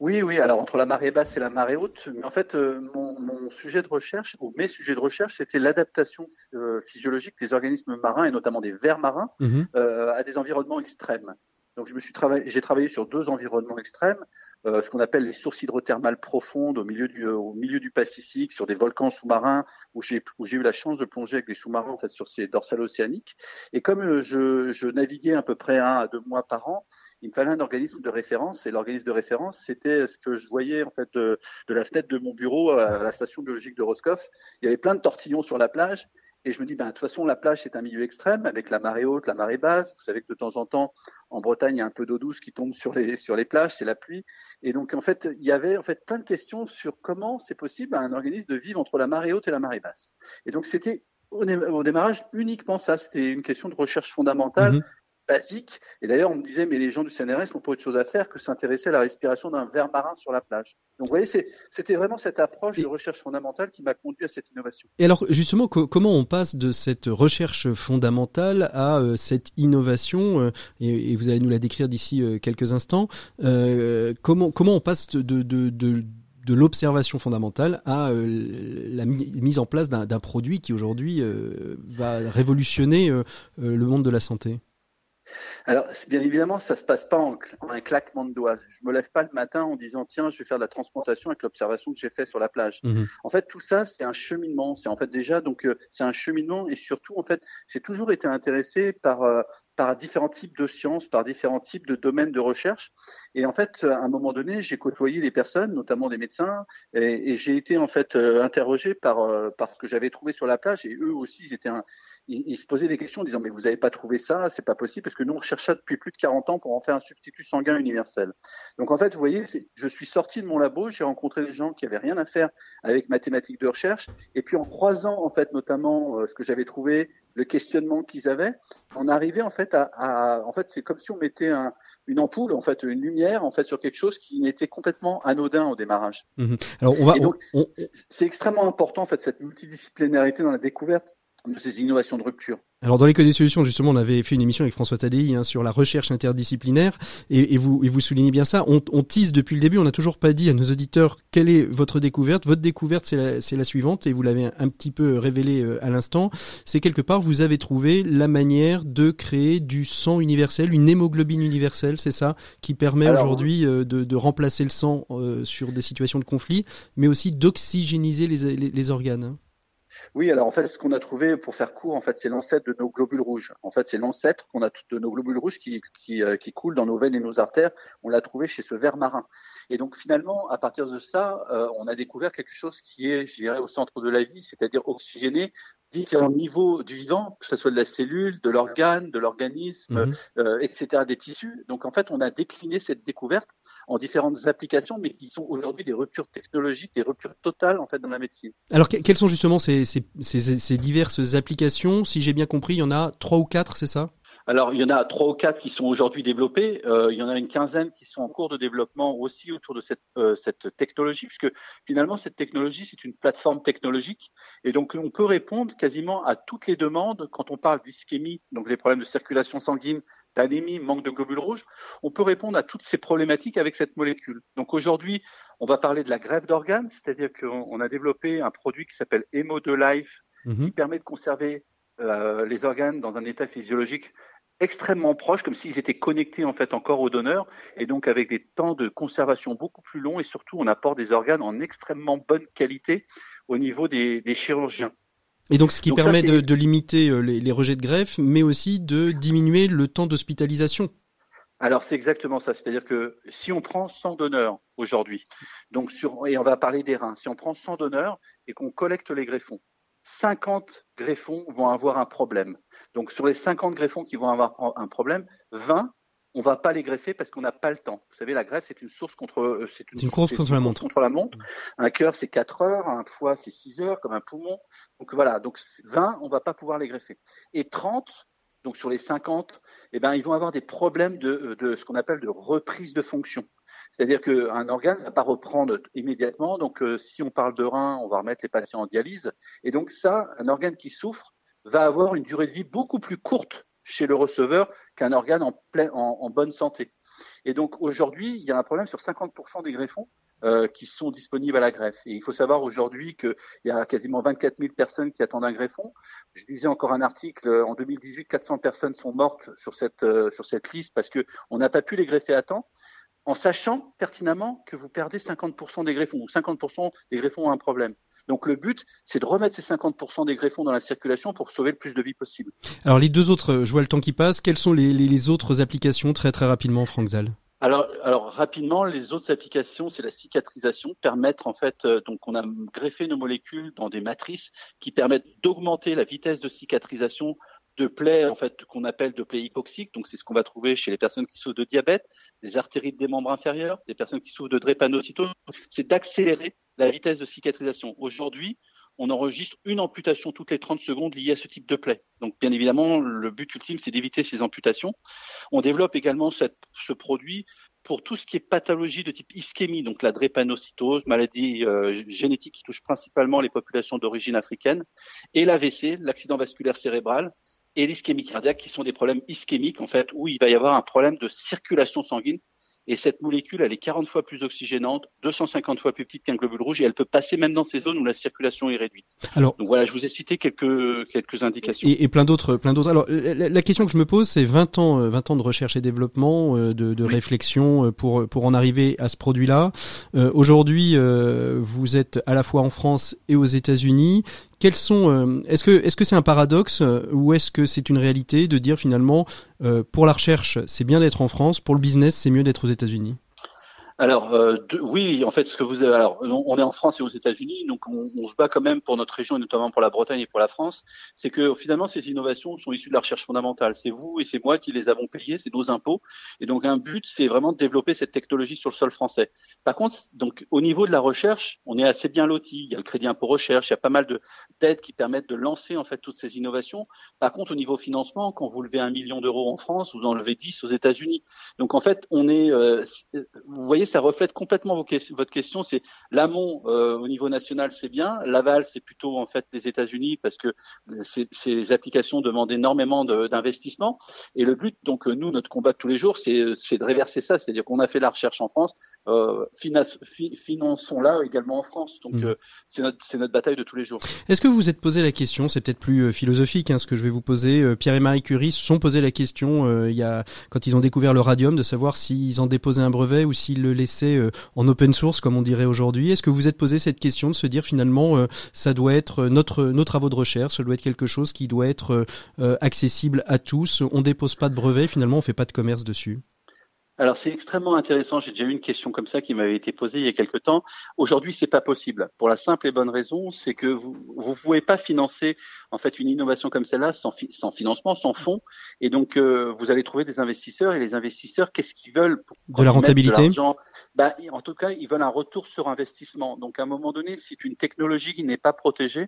Oui, oui. Alors entre la marée basse et la marée haute, mais en fait, euh, mon, mon, sujet de recherche ou mes sujets de recherche, c'était l'adaptation euh, physiologique des organismes marins et notamment des vers marins mmh euh, à des environnements extrêmes. Donc je me suis travaillé, j'ai travaillé sur deux environnements extrêmes. Euh, ce qu'on appelle les sources hydrothermales profondes au milieu du, euh, au milieu du Pacifique, sur des volcans sous-marins, où j'ai eu la chance de plonger avec des sous-marins en fait sur ces dorsales océaniques. Et comme euh, je, je, naviguais à peu près un à deux mois par an, il me fallait un organisme de référence. Et l'organisme de référence, c'était ce que je voyais en fait de, de, la fenêtre de mon bureau à la station biologique de Roscoff. Il y avait plein de tortillons sur la plage. Et je me dis, ben, de toute façon, la plage, c'est un milieu extrême, avec la marée haute, la marée basse. Vous savez que de temps en temps, en Bretagne, il y a un peu d'eau douce qui tombe sur les, sur les plages, c'est la pluie. Et donc, en fait, il y avait en fait plein de questions sur comment c'est possible à un organisme de vivre entre la marée haute et la marée basse. Et donc, c'était au, démarrage uniquement ça. C'était une question de recherche fondamentale. Mm-hmm basique. Et d'ailleurs, on me disait, mais les gens du CNRS n'ont pas autre chose à faire que s'intéresser à la respiration d'un ver marin sur la plage. Donc, vous voyez, c'était vraiment cette approche de recherche fondamentale qui m'a conduit à cette innovation. Et alors, justement, comment on passe de cette recherche fondamentale à euh, cette innovation euh, et, vous allez nous la décrire d'ici euh, quelques instants. comment comment on passe de, de, de, de l'observation fondamentale à la mise en place d'un produit qui aujourd'hui va révolutionner le monde de la santé? Alors, bien évidemment, ça se passe pas en, un claquement de doigts. Je me lève pas le matin en disant tiens, je vais faire de la transplantation avec l'observation que j'ai fait sur la plage. Mhm. En fait, tout ça, c'est un cheminement. C'est en fait déjà donc euh, c'est un cheminement et surtout en fait, j'ai toujours été intéressé par euh, par différents types de sciences, par différents types de domaines de recherche. Et en fait, à un moment donné, j'ai côtoyé des personnes, notamment des médecins, et, et j'ai été en fait euh, interrogé par, par ce que j'avais trouvé sur la plage. Et eux aussi, ils étaient un, il, se posait des questions en disant mais vous n'avez pas trouvé ça, c'est pas possible parce que nous on cherche ça depuis plus de 40 ans pour en faire un substitut sanguin universel. Donc en fait vous voyez, je suis sorti de mon labo, j'ai rencontré des gens qui avaient rien à faire avec mathématiques de recherche et puis en croisant en fait notamment euh, ce que j'avais trouvé, le questionnement qu'ils avaient, on arrivait en fait à, en fait c'est comme si on mettait un, une ampoule, en fait, une lumière, en fait, sur quelque chose qui n'était complètement anodin au démarrage. Mhm. Alors, on va, c'est extrêmement important, en fait, cette multidisciplinarité dans la découverte de ces innovations de rupture. Alors dans les codes des solutions, justement, on avait fait une émission avec François Tadei hein, sur la recherche interdisciplinaire, et, et, vous, et vous soulignez bien ça. On, on tease depuis le début, on n'a toujours pas dit à nos auditeurs quelle est votre découverte? Votre découverte, c'est la, la, suivante, et vous l'avez un, petit peu révélé euh, à l'instant. C'est quelque part, vous avez trouvé la manière de créer du sang universel, une hémoglobine universelle, c'est ça, qui permet aujourd'hui euh, de, de, remplacer le sang euh, sur des situations de conflit, mais aussi d'oxygéniser les, les, les organes. Oui, alors en fait, ce qu'on a trouvé, pour faire court, en fait, c'est l'ancêtre de nos globules rouges. En fait, c'est l'ancêtre qu'on a de nos globules rouges qui, qui, euh, qui coulent dans nos veines et nos artères. On l'a trouvé chez ce ver marin. Et donc finalement, à partir de ça, euh, on a découvert quelque chose qui est, je dirais, au centre de la vie, c'est-à-dire oxygéné différents niveau du vivant, que ce soit de la cellule, de l'organe, de l'organisme, mhm. euh, etc., des tissus. Donc en fait, on a décliné cette découverte en différentes applications, mais qui sont aujourd'hui des ruptures technologiques, des ruptures totales en fait dans la médecine. Alors quelles sont justement ces, ces, ces, ces diverses applications? Si j'ai bien compris, il y en a trois ou quatre, c'est ça? Alors, il y en a trois ou quatre qui sont aujourd'hui développés. Euh, il y en a une quinzaine qui sont en cours de développement aussi autour de cette, euh, cette technologie, puisque finalement, cette technologie, c'est une plateforme technologique. Et donc, on peut répondre quasiment à toutes les demandes quand on parle d'ischémie, donc les problèmes de circulation sanguine, d'anémie, manque de globules rouges, on peut répondre à toutes ces problématiques avec cette molécule. Donc aujourd'hui, on va parler de la greffe d'organes, c'est-à-dire qu'on a développé un produit qui s'appelle Hemo2 Life, mhm. qui permet de conserver euh, les organes dans un état physiologique extrêmement proche, comme s'ils étaient connectés en fait encore au donneur, et donc avec des temps de conservation beaucoup plus longs, et surtout on apporte des organes en extrêmement bonne qualité au niveau des chirurgiens. Et donc, ce qui permet de, de, limiter euh, les, les, rejets de greffe, mais aussi de diminuer le temps d'hospitalisation. Alors, c'est exactement ça. C'est-à-dire que si on prend 100 donneurs aujourd'hui, donc sur, et on va parler des reins, si on prend 100 donneurs et qu'on collecte les greffons, 50 greffons vont avoir un problème. Donc, sur les 50 greffons qui vont avoir un problème, 20 on va pas les greffer parce qu'on n'a pas le temps. Vous savez, la greffe, c'est une source contre, euh, c'est une, course contre, la montre. contre la montre. Un cœur, c'est 4 heures, un foie, c'est 6 heures, comme un poumon. Donc voilà, donc 20, on va pas pouvoir les greffer. Et 30, donc sur les 50, eh ben, ils vont avoir des problèmes de, de ce qu'on appelle de reprise de fonction. C'est-à-dire qu'un organe ne va pas reprendre immédiatement. Donc, euh, si on parle de rein, on va remettre les patients en dialyse. Et donc, ça, un organe qui souffre va avoir une durée de vie beaucoup plus courte chez le receveur qu'un organe en, plein, en, bonne santé. Et donc, aujourd'hui, il y a un problème sur 50% des greffons euh, qui sont disponibles à la greffe. Et il faut savoir aujourd'hui qu'il y a quasiment 24 000 personnes qui attendent un greffon. Je disais encore un article en 2018, 400 personnes sont mortes sur cette euh, sur cette liste parce que on n'a pas pu les greffer à temps en sachant pertinemment que vous perdez 50% des greffons, ou 50% des greffons ont un problème. Donc le but, c'est de remettre ces 50% des greffons dans la circulation pour sauver le plus de vies possible. Alors les deux autres, je vois le temps qui passe, quelles sont les, autres applications très très rapidement, Franck Zal alors, alors rapidement, les autres applications, c'est la cicatrisation, permettre en fait, euh, donc on a greffé nos molécules dans des matrices qui permettent d'augmenter la vitesse de cicatrisation de plaies en fait qu'on appelle de plaies hypoxiques. Donc c'est ce qu'on va trouver chez les personnes qui souffrent de diabète, des artérites des membres inférieurs, des personnes qui souffrent de drépanocytose. C'est d'accélérer la vitesse de cicatrisation. Aujourd'hui, on enregistre une amputation toutes les 30 secondes liée à ce type de plaie. Donc bien évidemment, le but ultime, c'est d'éviter ces amputations. On développe également ce produit pour tout ce qui est pathologie de type ischémie, donc la drépanocytose, maladie euh, génétique qui touche principalement les populations d'origine africaine, et l'AVC, l'accident vasculaire cérébral, et l'ischémie cardiaque, qui sont des problèmes ischémiques, en fait, où il va y avoir un problème de circulation sanguine et cette molécule, elle est 40 fois plus oxygénante, 250 fois plus petite qu'un globule rouge, et elle peut passer même dans ces zones où la circulation est réduite. Alors, donc voilà, je vous ai cité quelques quelques indications. Et, plein d'autres, plein d'autres. Alors, la, question que je me pose, c'est 20 ans, 20 euh, ans de recherche et développement, euh, de, réflexion euh, pour pour en arriver à ce produit-là. Aujourd'hui, vous êtes à la fois en France et aux États-Unis. Quels sont euh, Est-ce que est-ce que c'est un paradoxe euh, ou est-ce que c'est une réalité de dire finalement euh, pour la recherche c'est bien d'être en France, pour le business c'est mieux d'être aux États-Unis? Alors euh, oui, en fait, ce que vous avez, alors on est en France et aux États-Unis, donc on, se bat quand même pour notre région et notamment pour la Bretagne et pour la France. C'est que finalement ces innovations sont issues de la recherche fondamentale. C'est vous et c'est moi qui les avons payées, c'est nos impôts. Et donc un but, c'est vraiment de développer cette technologie sur le sol français. Par contre, donc au niveau de la recherche, on est assez bien loti. Il y a le crédit impôt recherche, il y a pas mal de d'aides qui permettent de lancer en fait toutes ces innovations. Par contre, au niveau financement, quand vous levez un million d'euros en France, vous en levez 10 aux États-Unis. Donc en fait, on est, euh, vous voyez ça reflète complètement votre question. C'est l'amont euh, au niveau national, c'est bien. L'aval, c'est plutôt en fait les États-Unis parce que ces, applications demandent énormément d'investissement. Et le but, donc nous, notre combat de tous les jours, c'est de réverser ça. C'est-à-dire qu'on a fait la recherche en France, euh, finançons-la également en France. Donc mmh. euh, c'est notre, notre bataille de tous les jours. Est-ce que vous vous êtes posé la question C'est peut-être plus euh, philosophique hein, ce que je vais vous poser. Pierre et Marie Curie se sont posé la question il y a quand ils ont découvert le radium de savoir s'ils en déposaient un brevet ou s'ils le laissaient euh, en open source comme on dirait aujourd'hui. Est-ce que vous êtes posé cette question de se dire finalement euh, ça doit être euh, nos travaux de recherche, ça doit être quelque chose qui doit être accessible à tous. On dépose pas de brevet, finalement on fait pas de commerce dessus? Alors c'est extrêmement intéressant. J'ai déjà eu une question comme ça qui m'avait été posée il y a quelque temps. Aujourd'hui, c'est pas possible pour la simple et bonne raison, c'est que vous vous pouvez pas financer en fait une innovation comme celle-là sans, sans financement, sans fonds. Et donc euh, vous allez trouver des investisseurs et les investisseurs, qu'est-ce qu'ils veulent pour, De la rentabilité. bah, en tout cas, ils veulent un retour sur investissement. Donc à un moment donné, si c'est une technologie qui n'est pas protégée,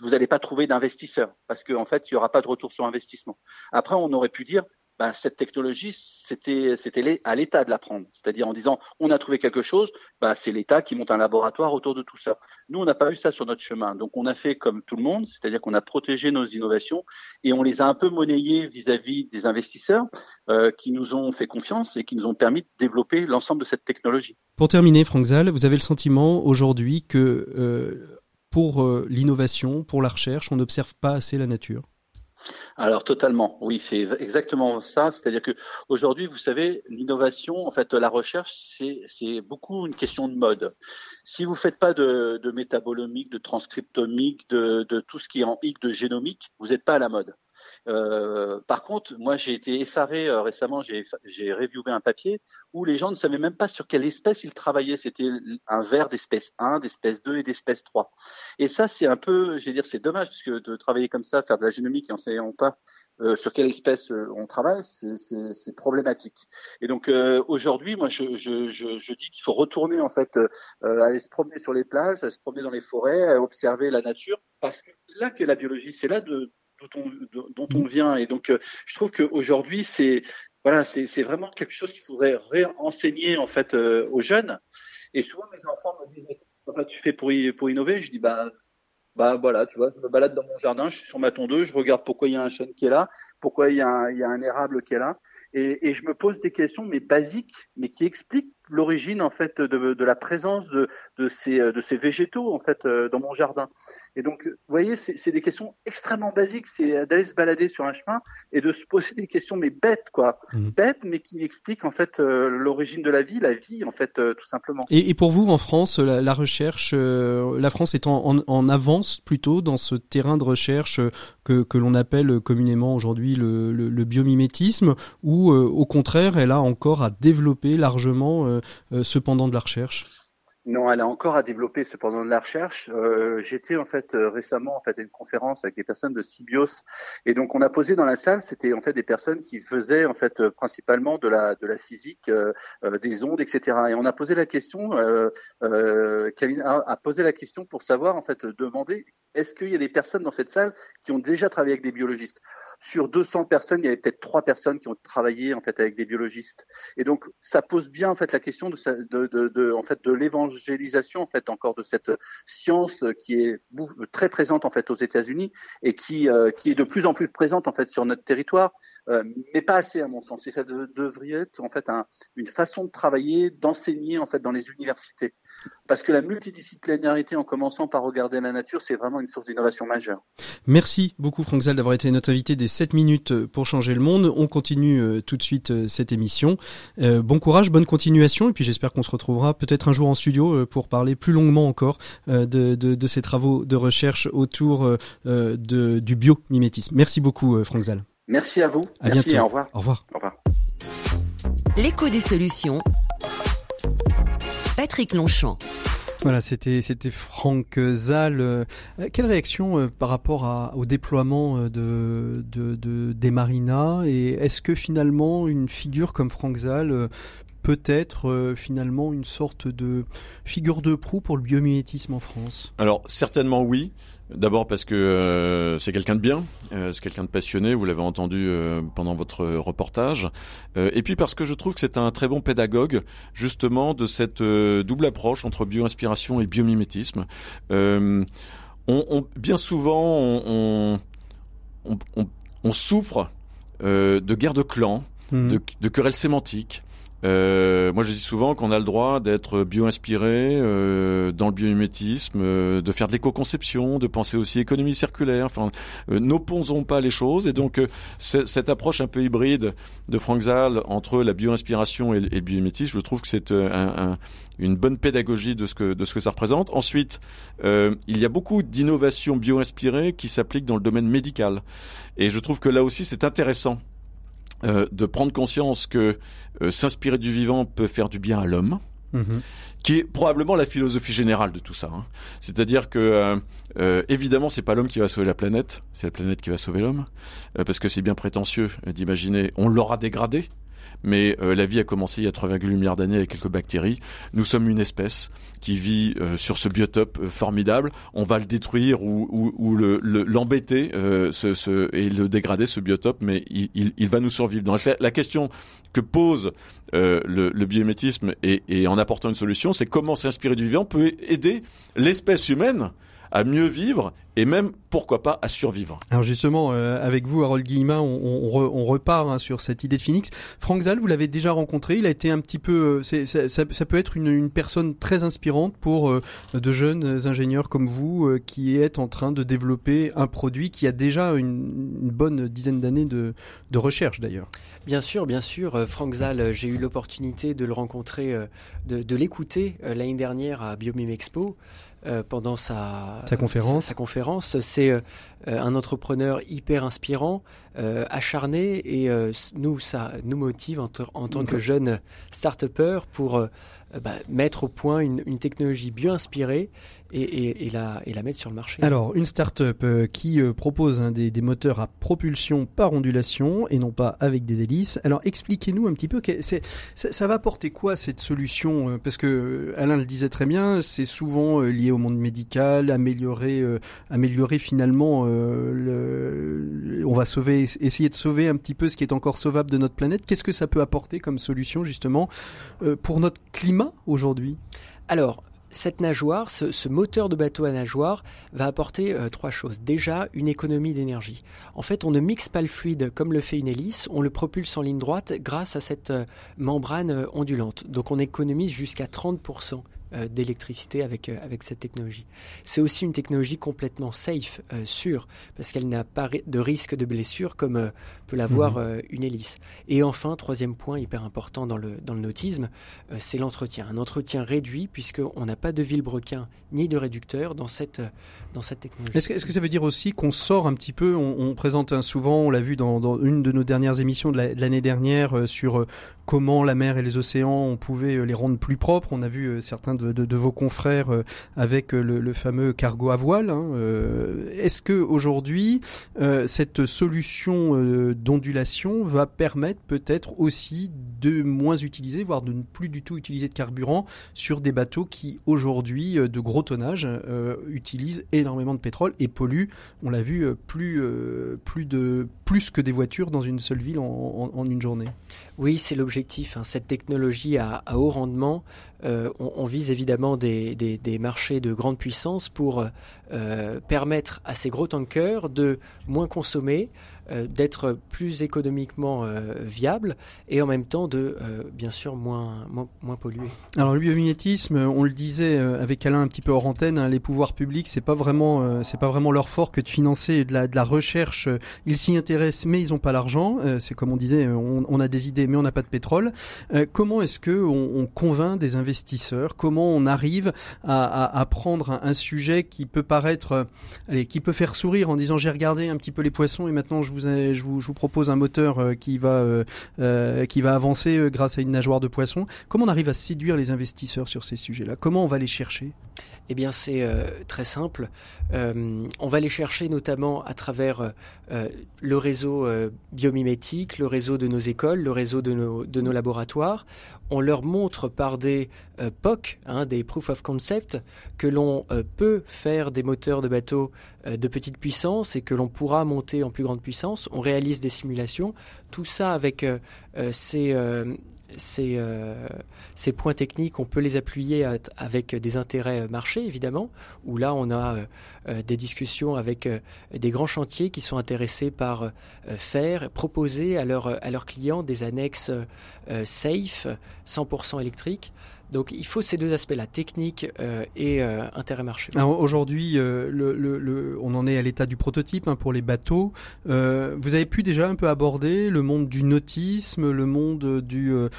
vous n'allez pas trouver d'investisseurs parce qu'en en fait, il y aura pas de retour sur investissement. Après, on aurait pu dire bah, cette technologie, c'était à l'État de la prendre. C'est-à-dire en disant, on a trouvé quelque chose, bah, c'est l'État qui monte un laboratoire autour de tout ça. Nous, on n'a pas eu ça sur notre chemin. Donc, on a fait comme tout le monde, c'est-à-dire qu'on a protégé nos innovations et on les a un peu monnayées vis-à-vis des investisseurs euh, qui nous ont fait confiance et qui nous ont permis de développer l'ensemble de cette technologie. Pour terminer, Franck Zal, vous avez le sentiment aujourd'hui que euh, pour euh, l'innovation, pour la recherche, on n'observe pas assez la nature? Alors totalement, oui, c'est exactement ça. C'est-à-dire que aujourd'hui, vous savez, l'innovation, en fait, la recherche, c'est beaucoup une question de mode. Si vous faites pas de, de métabolomique, de transcriptomique, de, de tout ce qui est en hic, de génomique, vous n'êtes pas à la mode. Euh, par contre, moi, j'ai été effaré euh, récemment. J'ai reviewé un papier où les gens ne savaient même pas sur quelle espèce ils travaillaient. C'était un ver d'espèce 1, d'espèce 2 et d'espèce 3. Et ça, c'est un peu, je vais dire, c'est dommage parce que de travailler comme ça, faire de la génomique et en sachant pas euh, sur quelle espèce euh, on travaille, c'est problématique. Et donc aujourd'hui, moi, je, je, je, je dis qu'il faut retourner en fait, aller se promener sur les plages, aller se promener dans les forêts, observer la nature, parce que là que la biologie, c'est là de dont on, dont on vient. Et donc, je trouve qu'aujourd'hui, c'est voilà, c'est vraiment quelque chose qu'il faudrait réenseigner en fait aux jeunes. Et souvent, mes enfants me disent Papa, tu fais pour, pour innover? Je dis bah bah voilà, tu vois, je me balade dans mon jardin, je suis sur ma tondeuse, je regarde pourquoi il y a un chêne qui est là, pourquoi il y a un, il y a un érable qui est là, et, et, je me pose des questions mais basiques, mais qui expliquent l'origine en fait de, de, la présence de, de, ces, de ces végétaux en fait euh, dans mon jardin. Et donc, vous voyez, c'est des questions extrêmement basiques. C'est d'aller se balader sur un chemin et de se poser des questions mais bêtes quoi, mmh. bêtes mais qui expliquent en fait euh, l'origine de la vie, la vie en fait euh, tout simplement. Et, et, pour vous en France, la, la recherche, la France est en, en, en, avance plutôt dans ce terrain de recherche que, que l'on appelle communément aujourd'hui le, le, le, biomimétisme, ou au contraire, elle a encore à développer largement euh, euh, cependant de la recherche non, elle a encore à développer cependant de la recherche. Euh, J'étais en fait récemment en fait à une conférence avec des personnes de Sibios et donc on a posé dans la salle, c'était en fait des personnes qui faisaient en fait principalement de la de la physique, des ondes, etc. Et on a posé la question, euh, a posé la question pour savoir en fait demander est-ce qu'il y a des personnes dans cette salle qui ont déjà travaillé avec des biologistes? Sur 200 personnes, il y avait peut-être trois personnes qui ont travaillé en fait avec des biologistes. Et donc, ça pose bien en fait la question de, de, en fait de l'évangélisation en fait encore de cette science qui est très présente en fait aux États-Unis et qui euh, qui est de plus en plus présente en fait sur notre territoire, euh, mais pas assez à mon sens. Et ça devrait être en fait un, une façon de travailler, d'enseigner en fait dans les universités, parce que la multidisciplinarité en commençant par regarder la nature, c'est vraiment une source d'innovation majeure. Merci beaucoup Franck Zal d'avoir été notre invité des 7 minutes pour changer le monde. On continue euh, tout de suite euh, cette émission. Euh, bon courage, bonne continuation et puis j'espère qu'on se retrouvera peut-être un jour en studio pour parler plus longuement encore de, de, de ces travaux de recherche autour de, du biomimétisme. Merci beaucoup Franck Zal. Merci à vous. À Merci bientôt. au revoir. Au revoir. Au revoir. L'écho des solutions. Patrick Longchamp. Voilà, c'était c'était Franck Zal. Euh, quelle réaction euh, par rapport à, au déploiement euh, de, de, de des marinas? Et est-ce que finalement une figure comme Franck Zal peut être finalement une sorte de figure de proue pour le biomimétisme en France? Alors certainement oui. D'abord parce que euh, c'est quelqu'un de bien, euh, c'est quelqu'un de passionné, vous l'avez entendu euh, pendant votre reportage. et puis parce que je trouve que c'est un très bon pédagogue justement de cette double approche entre bioinspiration et biomimétisme. On, on, bien souvent, on, on souffre de guerres de clans, mmh. de, de querelles sémantiques. Euh, moi, je dis souvent qu'on a le droit d'être bio-inspiré euh, dans le biomimétisme, euh, de faire de l'éco-conception, de penser aussi économie circulaire. Enfin, euh, n'opposons pas les choses. Et donc, euh, cette approche un peu hybride de Frank Zal entre la bio-inspiration et, et, le biomimétisme, je trouve que c'est un, un, une bonne pédagogie de ce que de ce que ça représente. Ensuite, il y a beaucoup d'innovations bio-inspirées qui s'appliquent dans le domaine médical. Et je trouve que là aussi, c'est intéressant euh, de prendre conscience que euh, s'inspirer du vivant peut faire du bien à l'homme, mhm. qui est probablement la philosophie générale de tout ça. Hein. C'est-à-dire que euh, euh, évidemment, c'est pas l'homme qui va sauver la planète, c'est la planète qui va sauver l'homme, parce que c'est bien prétentieux d'imaginer on l'aura dégradé mais euh, la vie a commencé il y a 3,8 milliards d'années avec quelques bactéries. Nous sommes une espèce qui vit euh, sur ce biotope euh, formidable. On va le détruire ou, ou, ou l'embêter le, ce, ce, et le dégrader, ce biotope, mais il, il, il va nous survivre. Donc la, la question que pose le, le biométisme et, et en apportant une solution, c'est comment s'inspirer du vivant peut aider l'espèce humaine à mieux vivre et même, pourquoi pas, à survivre. Alors justement, euh, avec vous, Harold Guillemin, on, on, on repart hein, sur cette idée de Phoenix. Franck Zal, vous l'avez déjà rencontré, il a été un petit peu... Euh, ça, ça, ça, peut être une, une, personne très inspirante pour euh, de jeunes ingénieurs comme vous euh, qui est en train de développer un produit qui a déjà une, une bonne dizaine d'années de, de recherche d'ailleurs. Bien sûr, bien sûr. Franck Zal, j'ai eu l'opportunité de le rencontrer, de, de l'écouter l'année dernière à Biomim Expo. Euh, pendant sa, sa conférence. Sa, sa conférence. C'est euh, un entrepreneur hyper inspirant, euh, acharné, et nous, ça nous motive en, en tant que jeunes start-upers pour bah, mettre au point une, une technologie bien inspirée et, la, et, la, mettre sur le marché. Alors, une start-up euh, qui euh, propose hein, des, moteurs à propulsion par ondulation et non pas avec des hélices. Alors, expliquez-nous un petit peu, ça, ça, va apporter quoi cette solution euh, Parce que Alain le disait très bien, c'est souvent lié au monde médical, améliorer, améliorer finalement, le, on va sauver, essayer de sauver un petit peu ce qui est encore sauvable de notre planète. Qu'est-ce que ça peut apporter comme solution justement pour notre climat aujourd'hui? Alors, cette nageoire, ce, moteur de bateau à nageoire va apporter euh, trois choses. Déjà, une économie d'énergie. En fait, on ne mixe pas le fluide comme le fait une hélice, on le propulse en ligne droite grâce à cette euh, membrane euh, ondulante. Donc on économise jusqu'à 30% euh, d'électricité avec, euh, avec cette technologie. C'est aussi une technologie complètement safe, euh, sûre, parce qu'elle n'a pas de risque de blessure comme peut l'avoir mhm. une hélice. Et enfin, troisième point hyper important dans le, dans le nautisme, c'est l'entretien. Un entretien réduit puisqu'on n'a pas de vilebrequin ni de réducteur dans cette, dans cette technologie. Est-ce que, est que, ça veut dire aussi qu'on sort un petit peu, on, présente souvent, on l'a vu dans, dans, une de nos dernières émissions de l'année dernière sur comment la mer et les océans, on pouvait les rendre plus propres. On a vu certains de, vos confrères euh, avec euh, le, fameux cargo à voile. Hein, euh, est-ce que aujourd'hui cette solution d'ondulation va permettre peut-être aussi de moins utiliser, voire de ne plus du tout utiliser de carburant sur des bateaux qui aujourd'hui de gros tonnage utilisent énormément de pétrole et polluent, on l'a vu, plus plus de plus que des voitures dans une seule ville en une journée? Oui, c'est l'objectif. Hein. Cette technologie à, haut rendement, euh, on, vise évidemment des, marchés de grande puissance pour euh, permettre à ces gros tankers de moins consommer, euh, d'être plus économiquement euh, viable et en même temps de, euh, bien sûr, moins, moins, polluer. Alors le biomimétisme, on le disait avec Alain un petit peu hors antenne, hein, les pouvoirs publics, c'est pas vraiment, c'est pas vraiment leur fort que de financer de la, de la recherche. Ils s'y intéressent, mais ils n'ont pas l'argent. c'est comme on disait, on, a des idées, mais on n'a pas de pétrole. comment est-ce que on, convainc des investisseurs? Comment on arrive à, à, prendre un, un, sujet qui peut paraître, allez, qui peut faire sourire en disant j'ai regardé un petit peu les poissons et maintenant je vous je vous, propose un moteur euh, qui va, euh, euh, qui va avancer grâce à une nageoire de poisson. Comment on arrive à séduire les investisseurs sur ces sujets-là? Comment on va les chercher? Eh bien, c'est très simple. on va les chercher notamment à travers le réseau biomimétique, le réseau de nos écoles, le réseau de nos, de nos laboratoires on leur montre par des euh, POC, hein, des proof of concept, que l'on euh, peut faire des moteurs de bateau euh, de petite puissance et que l'on pourra monter en plus grande puissance. On réalise des simulations. Tout ça avec ces, ces, ces, points techniques, on peut les appuyer avec des intérêts marchés, évidemment, où là, on a des discussions avec des grands chantiers qui sont intéressés par faire, proposer à, à leurs clients des annexes safe, 100% électrique. Donc il faut ces deux aspects-là, technique euh, et euh, intérêt marché. Aujourd'hui, euh, on en est à l'état du prototype hein, pour les bateaux. vous avez pu déjà un peu aborder le monde du nautisme, le monde de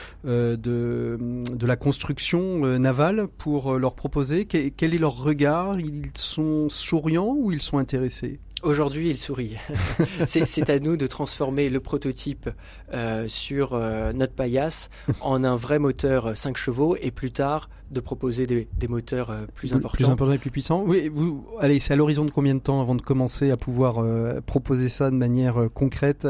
la construction navale pour leur proposer. quel est leur regard? Ils sont souriants ou ils sont intéressés? Aujourd'hui, il sourit. c'est à nous de transformer le prototype euh, sur euh, notre paillasse en un vrai moteur 5 chevaux et plus tard de proposer des, moteurs euh, plus importants. Plus importants et plus puissants. Oui, vous, allez, c'est à l'horizon de combien de temps avant de commencer à pouvoir proposer ça de manière concrète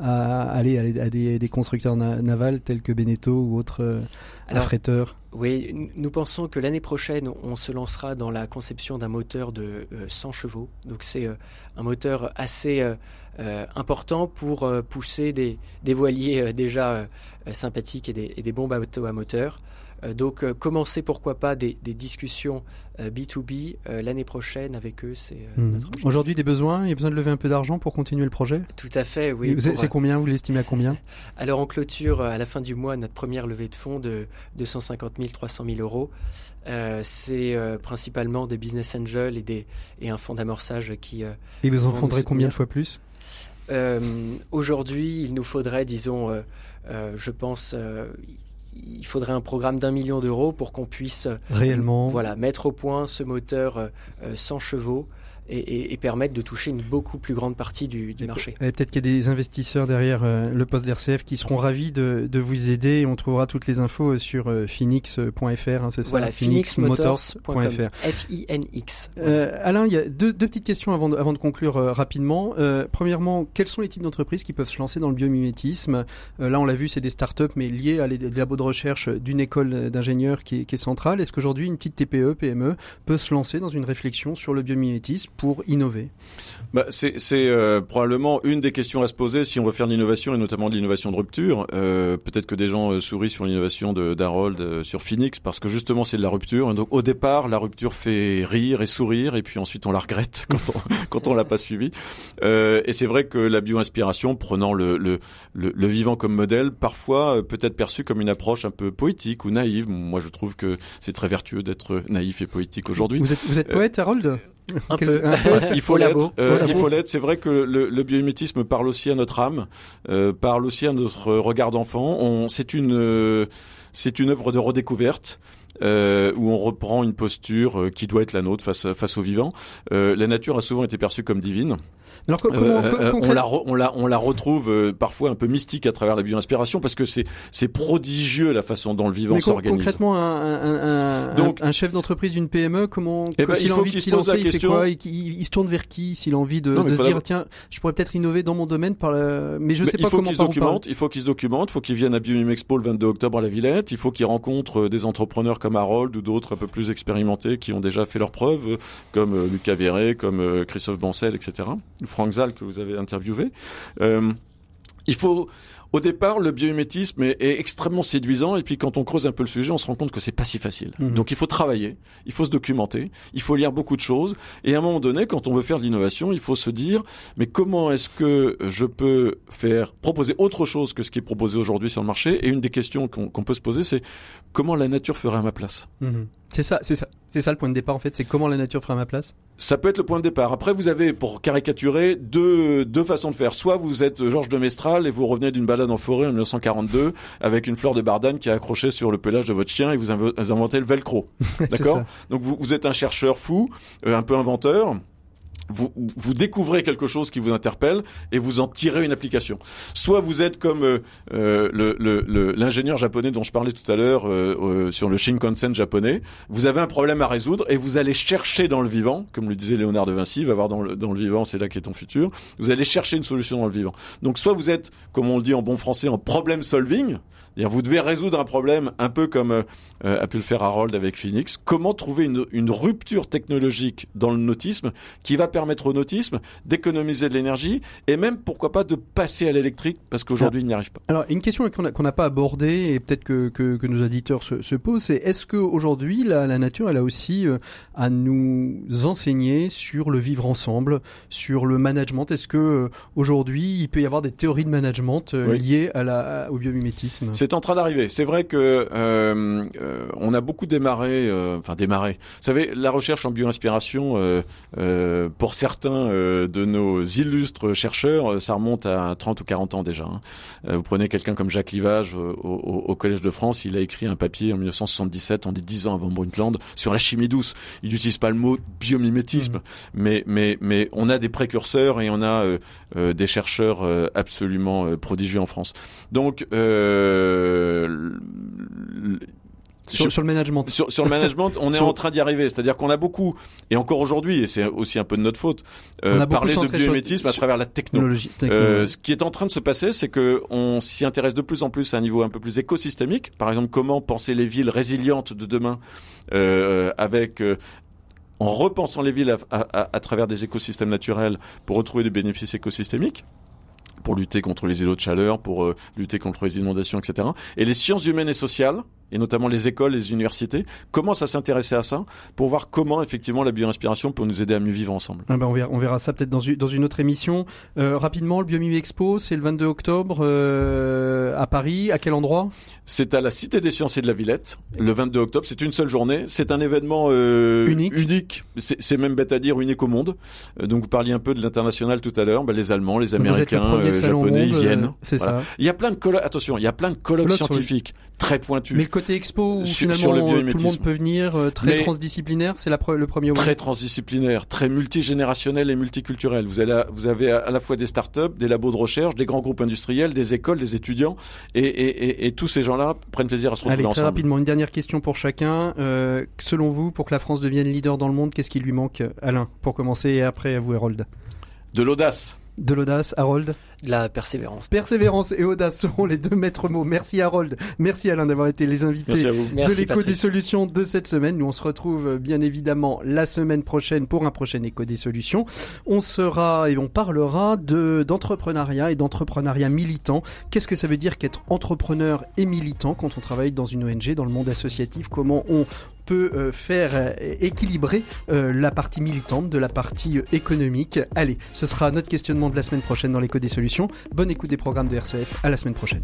à, aller à, des, constructeurs navals tels que Beneteau ou autres affréteurs? oui, nous pensons que l'année prochaine, on se lancera dans la conception d'un moteur de 100 chevaux. Donc c'est un moteur assez euh, euh, important pour euh, pousser des, voiliers déjà sympathiques et des, et des bons bateaux à moteur. Euh, donc euh, commencer pourquoi pas des, discussions B2B euh, l'année prochaine avec eux, c'est hmm. Aujourd'hui des besoins, il y a besoin de lever un peu d'argent pour continuer le projet? Tout à fait, oui. C'est combien Vous l'estimez à combien? Alors on clôture à la fin du mois notre première levée de fonds de 250 000, 300 000 euros. c'est principalement des business angels et, des, et un fonds d'amorçage qui... et vous en fonderez combien de fois plus? Aujourd'hui, il nous faudrait, disons, je pense, il faudrait un programme d'un million d'euros pour qu'on puisse réellement. voilà, mettre au point ce moteur 100 euh, chevaux et, et, permettre de toucher une beaucoup plus grande partie du, du marché. Et peut-être qu'il y a des investisseurs derrière euh, le poste d'RCF qui seront ravis de, de, vous aider. Et on trouvera toutes les infos sur euh, phoenix.fr, hein, c'est ça Voilà, phoenixmotors.fr. F-I-N-X. Euh, Alain, il y a deux, deux petites questions avant de, avant de conclure euh, rapidement. Euh, premièrement, quels sont les types d'entreprises qui peuvent se lancer dans le biomimétisme? Là, on l'a vu, c'est des startups, mais liées à des labos de recherche d'une école d'ingénieurs qui, qui est centrale. Est-ce qu'aujourd'hui, une petite TPE, PME peut se lancer dans une réflexion sur le biomimétisme? Pour innover bah, C'est euh, probablement une des questions à se poser si on veut faire de l'innovation et notamment de l'innovation de rupture. Euh, Peut-être que des gens euh, sourient sur l'innovation d'Harold sur Phoenix parce que justement c'est de la rupture. Et donc au départ, la rupture fait rire et sourire et puis ensuite on la regrette quand on quand on l'a pas suivi. Et c'est vrai que la bio-inspiration, prenant le, le, le, le, vivant comme modèle, parfois peut être perçue comme une approche un peu poétique ou naïve. Moi, je trouve que c'est très vertueux d'être naïf et poétique aujourd'hui. Vous êtes, vous êtes poète, Harold? Un peu. il faut l'être. Euh, il faut l'être. C'est vrai que le, le biomimétisme parle aussi à notre âme, euh, parle aussi à notre regard d'enfant. On, c'est une, euh, c'est une œuvre de redécouverte. Euh, où on reprend une posture qui doit être la nôtre face face au vivant. la nature a souvent été perçue comme divine. Alors, comment, euh, on, la on, la, on la retrouve euh, parfois un peu mystique à travers la bio-inspiration parce que c'est c'est prodigieux la façon dont le vivant s'organise. Concrètement, un, un, un, Donc, un chef d'entreprise d'une PME, comment eh ben, s'il a envie de se lancer, il fait quoi il, il, se tourne vers qui S'il a envie de, non, de se dire tiens, je pourrais peut-être innover dans mon domaine par la... mais je sais mais pas comment il faut qu'il se documente. Il faut qu'il se documente. Il faut qu'il vienne à Biomim Expo le 22 octobre à la Villette. Il faut qu'il rencontre euh, des entrepreneurs comme Harold ou d'autres un peu plus expérimentés qui ont déjà fait leurs preuves, comme Lucas Verret, comme Christophe Bancel, etc. Franck Zal que vous avez interviewé. Euh, il faut au départ, le biomimétisme est, est, extrêmement séduisant, et puis quand on creuse un peu le sujet, on se rend compte que c'est pas si facile. Mmh. Donc il faut travailler, il faut se documenter, il faut lire beaucoup de choses, et à un moment donné, quand on veut faire de l'innovation, il faut se dire, mais comment est-ce que je peux faire proposer autre chose que ce qui est proposé aujourd'hui sur le marché? Et une des questions qu'on qu peut se poser, c'est comment la nature ferait à ma place? Mmh. C'est ça, c'est ça, c'est ça le point de départ en fait. C'est comment la nature ferait à ma place. Ça peut être le point de départ. Après, vous avez, pour caricaturer, deux, deux façons de faire. Soit vous êtes Georges de Mestral et vous revenez d'une balade en forêt en 1942 avec une fleur de bardane qui est accrochée sur le pelage de votre chien et vous inventez le velcro. D'accord? Donc vous, vous, êtes un chercheur fou, euh, un peu inventeur vous, vous découvrez quelque chose qui vous interpelle et vous en tirez une application. Soit vous êtes comme euh, l'ingénieur japonais dont je parlais tout à l'heure euh, euh, sur le Shinkansen japonais, vous avez un problème à résoudre et vous allez chercher dans le vivant, comme le disait Léonard de Vinci, va voir dans le, dans le vivant, c'est là qu'est ton futur, vous allez chercher une solution dans le vivant. Donc soit vous êtes, comme on le dit en bon français, en problem solving, vous devez résoudre un problème un peu comme euh, a pu le faire Harold avec Phoenix. Comment trouver une, une, rupture technologique dans le nautisme qui va permettre au nautisme d'économiser de l'énergie et même pourquoi pas de passer à l'électrique parce qu'aujourd'hui il n'y arrive pas. Alors une question qu'on n'a qu pas abordée et peut-être que, que, que, nos auditeurs se, se posent, c'est est-ce qu'aujourd'hui la, la nature elle a aussi euh, à nous enseigner sur le vivre ensemble, sur le management? Est-ce que euh, aujourd'hui il peut y avoir des théories de management euh, oui. liées à la, au biomimétisme? C'est en train d'arriver. C'est vrai que euh, euh, on a beaucoup démarré, euh, enfin démarré. Vous savez, la recherche en bioinspiration, euh, euh, pour certains euh, de nos illustres chercheurs, ça remonte à 30 ou 40 ans déjà. Hein. vous prenez quelqu'un comme Jacques Livage au, au, au, Collège de France, il a écrit un papier en 1977, on dit 10 ans avant Brundtland, sur la chimie douce. Il n'utilise pas le mot biomimétisme, mmh. mais mais mais on a des précurseurs et on a des chercheurs absolument prodigieux en France. Donc sur, sur, le management. Sur, sur le management, on est en train d'y arriver. C'est-à-dire qu'on a beaucoup, et encore aujourd'hui, et c'est aussi un peu de notre faute, euh, parlé de biométisme à travers la technologie. Euh, ce qui est en train de se passer, c'est que on s'y intéresse de plus en plus à un niveau un peu plus écosystémique. Par exemple, comment penser les villes résilientes de demain euh, avec euh, en repensant les villes à, à, à, travers des écosystèmes naturels pour retrouver des bénéfices écosystémiques pour lutter contre les îlots de chaleur, pour euh, lutter contre les inondations, etc. Et les sciences humaines et sociales, et notamment les écoles, les universités, commencent à s'intéresser à ça pour voir comment effectivement la bioinspiration peut nous aider à mieux vivre ensemble? Ah ben on, verra, on verra ça peut-être dans, une, dans une autre émission. Euh, rapidement, le Biomimi Expo, c'est le 22 octobre euh, à Paris. À quel endroit? C'est à la Cité des Sciences et de la Villette, le 22 octobre. C'est une seule journée. C'est un événement euh, unique. unique. C'est même bête à dire unique au monde. Donc vous parliez un peu de l'international tout à l'heure. Ben, les Allemands, les Américains, les Japonais, ils viennent. C'est voilà. ça. Il y a plein de colloques. Attention, il y a plein de colloques scientifiques très pointus. Mais le côté expo où Sur- finalement sur le euh, tout le monde peut venir, euh, très Mais- transdisciplinaire, c'est pre- le premier mot. Très transdisciplinaire, très multigénérationnel et multiculturel. Vous, avez à la fois des startups, des labos de recherche, des grands groupes industriels, des écoles, des étudiants, et, et, et, et tous ces gens-là prennent plaisir à se retrouver Allez, très ensemble. rapidement, une dernière question pour chacun. Euh, selon vous, pour que la France devienne leader dans le monde, qu'est-ce qui lui manque, Alain, pour commencer, et après à vous, Harold? De l'audace. De l'audace, Harold? La persévérance. Persévérance et audace seront les deux maîtres mots. Merci Harold, merci Alain d'avoir été les invités Merci à vous. de l'écho des solutions de cette semaine. Nous on se retrouve euh, bien évidemment la semaine prochaine pour un prochain écho des solutions. On sera et on parlera de d'entrepreneuriat et d'entrepreneuriat militant. Qu'est-ce que ça veut dire qu'être entrepreneur et militant quand on travaille dans une ONG, dans le monde associatif? Comment on peut euh, faire euh, équilibrer la partie militante de la partie économique? Allez, ce sera notre questionnement de la semaine prochaine dans l'écho des Bonne écoute des programmes de RCF, à la semaine prochaine.